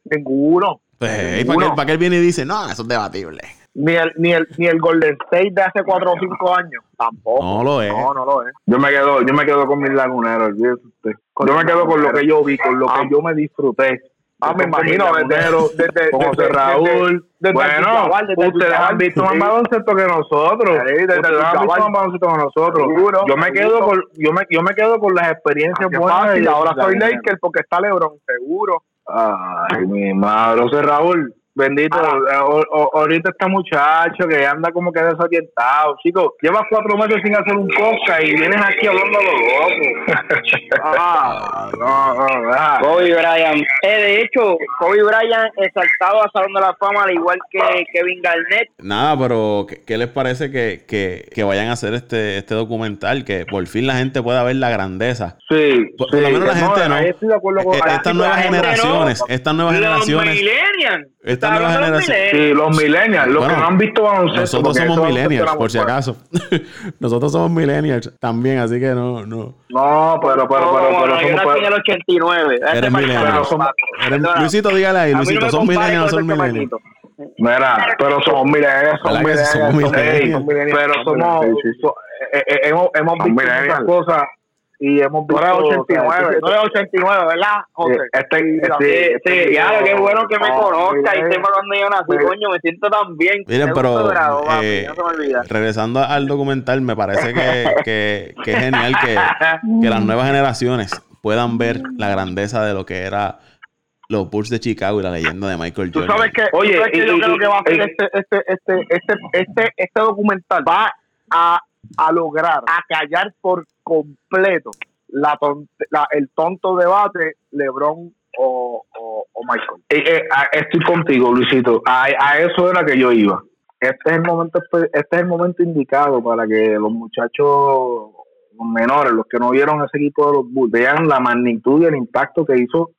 Ninguno. Pues, ¿para, qué, él viene y dice, no, eso es debatible? Ni el, ni el, ni el Golden State de hace 4 o 5 años. Tampoco. No lo es. No, no lo es. Yo me quedo, yo me quedo con mis laguneros, usted. Yo me quedo con lo que yo vi, con lo que yo me disfruté. Ah, me imagino, desde, desde, desde, Raúl. Desde, bueno, ustedes han visto más baloncesto que nosotros. ustedes han visto más baloncesto que nosotros. yo me quedo con, yo me, yo me quedo con las experiencias buenas. Y ahora soy Laker porque está LeBron, seguro. Ay, mi madre. José Raúl, bendito. Ah. ahorita este muchacho que anda como que desorientado. Chicos, llevas cuatro meses sin hacer un podcast y vienes aquí hablando de lo loco. ah, no, no, Kobe Bryant. Eh, de hecho, Kobe Bryant exaltado a Salón de la Fama, al igual que Kevin Garnett. Nada, pero ¿qué, les parece que, que, que, vayan a hacer este, este documental? Que por fin la gente pueda ver la grandeza. Sí. Por, lo menos la gente no. Estoy de acuerdo con, estas nuevas generaciones estas nuevas generaciones. Millennials. Estas nuevas generaciones. Sí, los millennials, los que no han visto baloncesto. Nosotros somos millennials, por si acaso. nosotros somos millennials también, así que no. No, no pero, pero, pero. pero yo nací en el 89. Eres millennial. Luisito, dígale ahí, Luisito, ¿son millennials o son millennials? Mira, pero somos millennials, somos millennials, pero somos, eh, eh, hemos, hemos visto muchas cosas y hemos visto... No es 89, no es 89, ¿verdad, José? Este, sí, sí, ya, qué bueno que me conozca y sepa cuando yo nací, coño, me siento tan bien. Miren, pero eh, regresando al documental, me parece que, que, que es genial que, que las nuevas generaciones puedan ver la grandeza de lo que era los Bulls de Chicago y la leyenda de Michael Jordan. Tú sabes que, oye, yo creo que va a hacer este, este, este, este, este, este documental va a a lograr acallar por completo la, el tonto debate LeBron o, o, Michael. Eh, eh, estoy contigo, Luisito. A, a, eso era que yo iba. Este es el momento, este es el momento indicado para que los muchachos menores, los que no vieron ese equipo de los Bulls, vean la magnitud y el impacto que hizo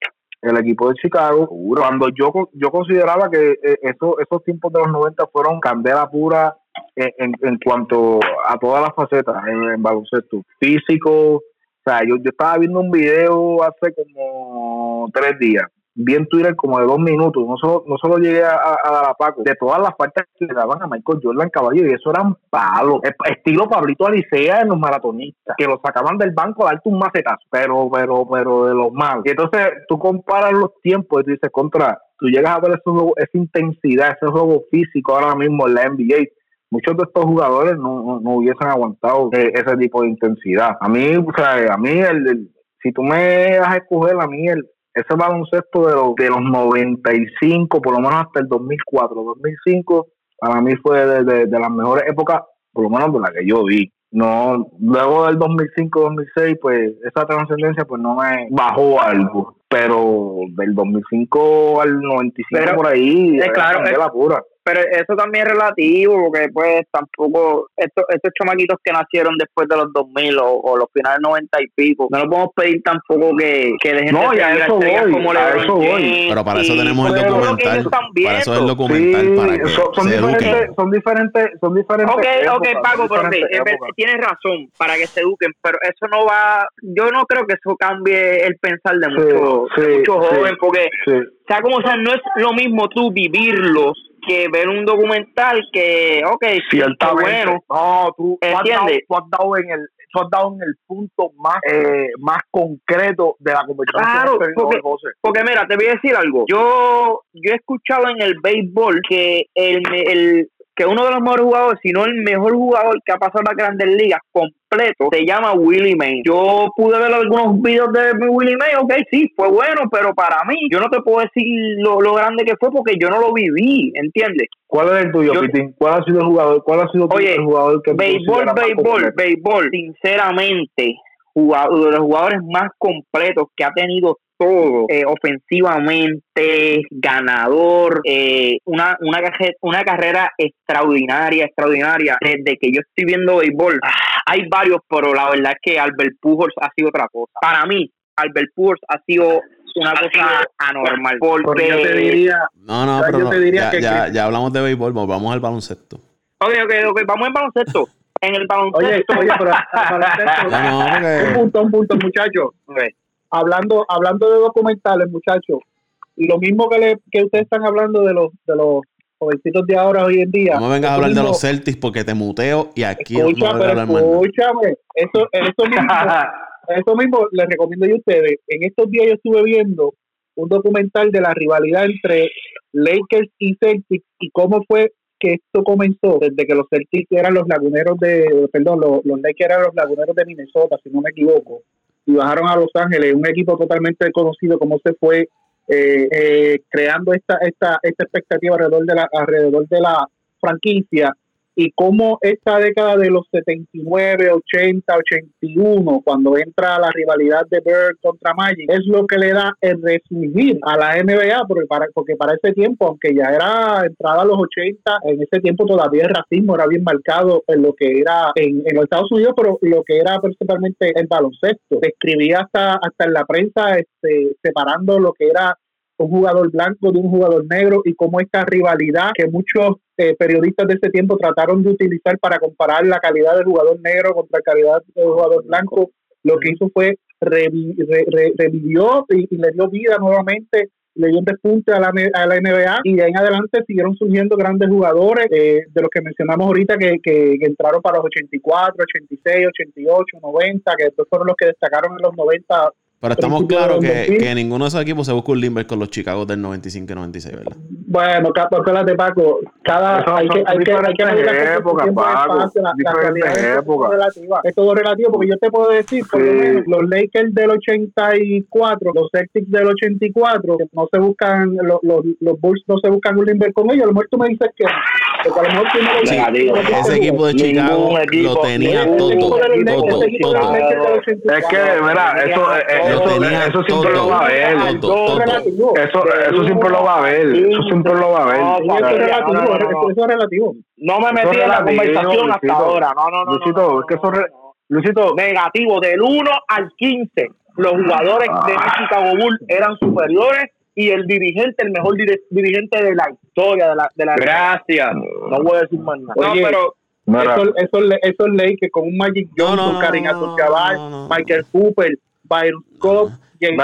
el equipo de Chicago. Cuando yo, yo consideraba que eh, esos, esos tiempos de los 90 fueron candela pura en, en, cuanto a todas las facetas en, baloncesto. Físico, o sea, yo, yo estaba viendo un video hace como tres días vi en Twitter como de dos minutos, no solo, no solo llegué a, dar a Paco, de todas las partes que le daban a Michael Jordan caballo, y eso eran palos, estilo Pablito Alicea en los maratonistas, que lo sacaban del banco a darte un macetazo, pero, pero, pero de los malos. Y entonces tú comparas los tiempos y tú dices, contra, tú llegas a ver esa intensidad, ese juego físico ahora mismo en la NBA, muchos de estos jugadores no, no, hubiesen aguantado eh, ese tipo de intensidad. A mí, o sea, a mí, el, si tú me das a escoger, a mí el, ese baloncesto de los, de los 95, por lo menos hasta el 2004, 2005, para mí fue de, de, las mejores épocas, por lo menos de la que yo vi. No, luego del 2005-2006, pues esa trascendencia pues no me bajó algo, pero del 2005 al 95 por ahí, es claro, es, la pura pero eso también es relativo, porque pues tampoco, estos, estos chamaquitos que nacieron después de los 2000 o, o los finales 90 y pico, no lo podemos pedir tampoco que, que dejen no, de ya eso voy, como a eso voy. Pero para eso tenemos el documental. Para eso es el documental, sí, para que son, son se diferentes, son diferentes, son diferentes. Ok, ok, Paco, pero sí, tienes razón, para que se eduquen, pero eso no va, yo no creo que eso cambie el pensar de muchos mucho jóvenes, porque, sea como sea, no es lo mismo tú vivirlos que ver un documental que, ok, sí, está bueno. No, tú, ¿entiendes? Tú, has dado, en el tú has dado en el punto más eh, más concreto de la conversación. Claro, porque, porque, mira, te voy a decir algo. Yo yo he escuchado en el béisbol que el, el que uno de los mejores jugadores, si no el mejor jugador que ha pasado a las grandes ligas completo, se llama Willie May. Yo pude ver algunos videos de Willie May, ok, sí, fue bueno, pero para mí, yo no te puedo decir lo, grande que fue porque yo no lo viví, ¿entiendes? ¿Cuál es el tuyo, Pitín? ¿Cuál ha sido el jugador? ¿Cuál ha sido el jugador que béisbol, béisbol, béisbol, sinceramente, jugador, de los jugadores más completos que ha tenido todo, eh, ofensivamente, ganador, eh, una, una, una carrera extraordinaria, extraordinaria. Desde que yo estoy viendo béisbol, hay varios, pero la verdad es que Albert Pujols ha sido otra cosa. Para mí, Albert Pujols ha sido una cosa anormal. Porque yo te diría. No, no, pero ya, ya, ya, hablamos de béisbol, vamos al baloncesto. Ok, ok, ok, vamos al baloncesto. En el baloncesto. Oye, oye, pero un punto, un punto, muchachos hablando, hablando de documentales, muchachos, lo mismo que, le, que ustedes están hablando de los, de los jovencitos de ahora hoy en día. No vengas a hablar de los Celtics porque te muteo y aquí escucha, no, pero escúchame, eso, eso mismo, eso mismo les recomiendo a ustedes. En estos días yo estuve viendo un documental de la rivalidad entre Lakers y Celtics y cómo fue que esto comenzó desde que los Celtics eran los laguneros de, perdón, los, los Lakers eran los laguneros de Minnesota, si no me equivoco y bajaron a Los Ángeles, un equipo totalmente conocido como se fue eh, eh, creando esta, esta, esta expectativa alrededor de la, alrededor de la franquicia y cómo esta década de los 79, 80, 81, cuando entra la rivalidad de Bird contra Magic, es lo que le da el resurgir a la NBA, porque para, porque para ese tiempo, aunque ya era entrada a los 80, en ese tiempo todavía el racismo era bien marcado en lo que era en, los Estados Unidos, pero lo que era principalmente el baloncesto. Se escribía hasta, hasta en la prensa este, separando lo que era un jugador blanco de un jugador negro y cómo esta rivalidad que muchos eh, periodistas de ese tiempo trataron de utilizar para comparar la calidad del jugador negro contra la calidad del jugador blanco, lo que hizo fue revivió y, le dio vida nuevamente le dio un despunte a la, a la NBA y de ahí en adelante siguieron surgiendo grandes jugadores eh, de los que mencionamos ahorita que, que, entraron para los 84, 86, 88, 90, que después fueron los que destacaron en los 90 pero estamos claros que, que, ninguno de esos equipos se busca un limber con los Chicago del 95 y 96, ¿verdad? Bueno, espérate, Paco. Cada, hay que, hay que, hay que época, Paco. La, la época. Es todo relativo, porque yo te puedo decir, por lo menos, los Lakers del 84, los Celtics del 84, que no se buscan, los, los, los Bulls no se buscan un limber con ellos. A lo mejor tú me dices que. Porque a lo mejor tú no sí, ese equipo de Chicago lo tenía todo. Es que, mira, eso eso, siempre lo va a ver. Eso, eso siempre lo va a ver. Eso siempre lo va a ver. Eso es relativo. No me metí en la conversación hasta ahora. No, no, no. Es que eso Luisito, negativo del 1 al 15. Los jugadores de Chicago Bulls eran superiores y el dirigente, el mejor dirigente de la historia de la, de la Gracias. No voy a decir más nada. no, pero eso, eso, eso, es ley que con un Magic Johnson, no, Karim Michael Cooper, Byron Scott, James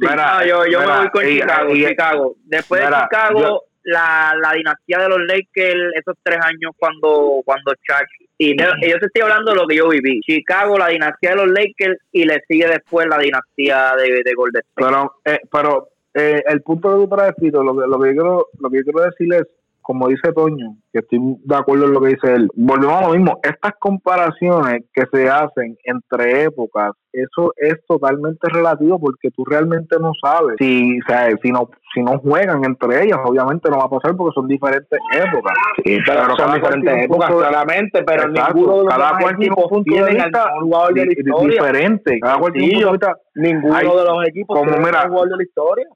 mira, yo, yo me voy con Chicago, Chicago. Después de Chicago, la, la dinastía de los Lakers, esos tres años cuando, cuando Chuck y yo te estoy hablando de lo que yo viví. Chicago, la dinastía de los Lakers y le sigue después la dinastía de, de Golden State. Pero, eh, pero eh, el punto de tu escrito, lo que, lo, que yo quiero, lo que yo quiero decir es como dice Toño, que estoy de acuerdo en lo que dice él, volvemos a lo mismo, estas comparaciones que se hacen entre épocas, eso es totalmente relativo porque tú realmente no sabes si, si no si no juegan entre ellas, obviamente no va a pasar porque son diferentes épocas. Sí, pero, son diferentes épocas, claramente, pero ninguno de los cada equipos tiene al jugador de la historia. Diferente. Cada cual sí, ninguno de los equipos como, tiene mira, jugador de la historia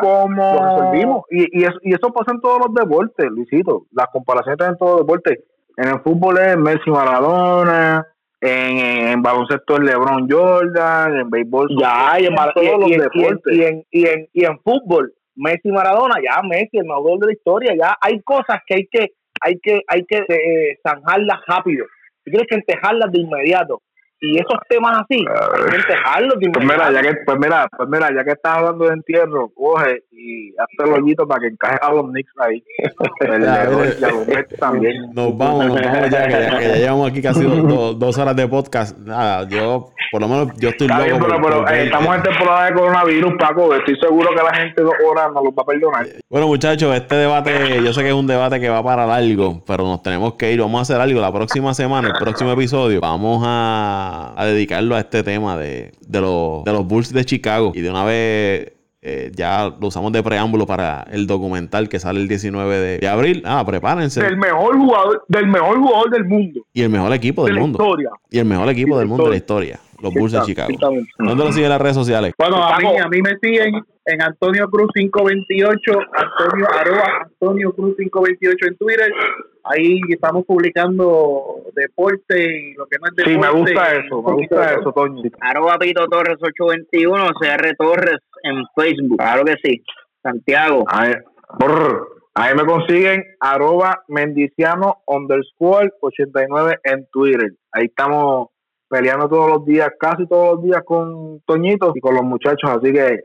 como y, y, eso, y eso pasa en todos los deportes, Luisito. Las comparaciones están en todos los deportes. En el fútbol es Messi Maradona, en, en, baloncesto es LeBron Jordan, en béisbol ya, y en, todos los deportes. Y en, y, en, y en fútbol, Messi Maradona, ya Messi, el mejor de la historia, ya hay cosas que hay que hay que hay que eh, zanjarlas rápido. Tienes que entejarlas de inmediato y esos temas así, dejarlos pues mira, ya que, pues mira, pues mira, ya que estás hablando de entierro, coge y hazte el hoyito para que encaje a los Knicks ahí. también. Nos vamos, nos vamos ya, que ya, llevamos aquí casi dos, horas de podcast. Nada, yo, por lo menos, yo estoy loco. pero, eh, estamos en temporada de coronavirus, Paco. Estoy seguro que la gente dos horas nos los va a perdonar. Bueno, muchachos, este debate, yo sé que es un debate que va para largo, pero nos tenemos que ir. Vamos a hacer algo la próxima semana, el próximo episodio. Vamos a a, dedicarlo a este tema de, de, los, de los Bulls de Chicago. Y de una vez eh, ya lo usamos de preámbulo para el documental que sale el 19 de, abril. Ah, prepárense. Del mejor jugador, del mejor jugador del mundo. Y el mejor equipo del mundo. Y el mejor equipo del mundo de la historia. Los Bulls de Chicago. ¿Dónde lo siguen las redes sociales? Bueno, a mí, a mí me siguen en Antonio Cruz 528, Antonio arroba Antonio Cruz 528 en Twitter. Ahí estamos publicando deporte y lo que no es deporte. Sí, me gusta eso, me gusta eso, Toño. Arroba Pito Torres 821, CR Torres en Facebook, claro que sí. Santiago. Ahí, ahí me consiguen arroba mendiciano underscore 89 en Twitter. Ahí estamos peleando todos los días, casi todos los días con Toñito y con los muchachos, así que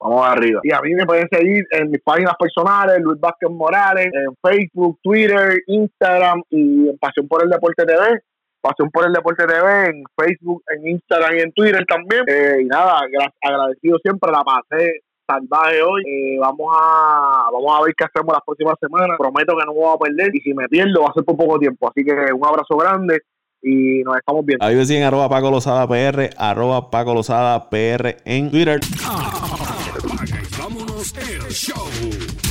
vamos arriba. Y a mí me pueden seguir en mis páginas personales, Luis Vázquez Morales, en Facebook, Twitter, Instagram y en Pasión por el Deporte TV. Pasión por el Deporte TV en Facebook, en Instagram y en Twitter también. Eh, y nada, agradecido siempre, la pasé salvaje hoy. Eh, vamos a vamos a ver qué hacemos las próximas semanas. Prometo que no me voy a perder y si me pierdo va a ser por poco tiempo. Así que un abrazo grande y nos estamos viendo. Ahí me siguen arroba Paco Lozada PR, arroba Paco Lozada PR en Twitter. vámonos el show.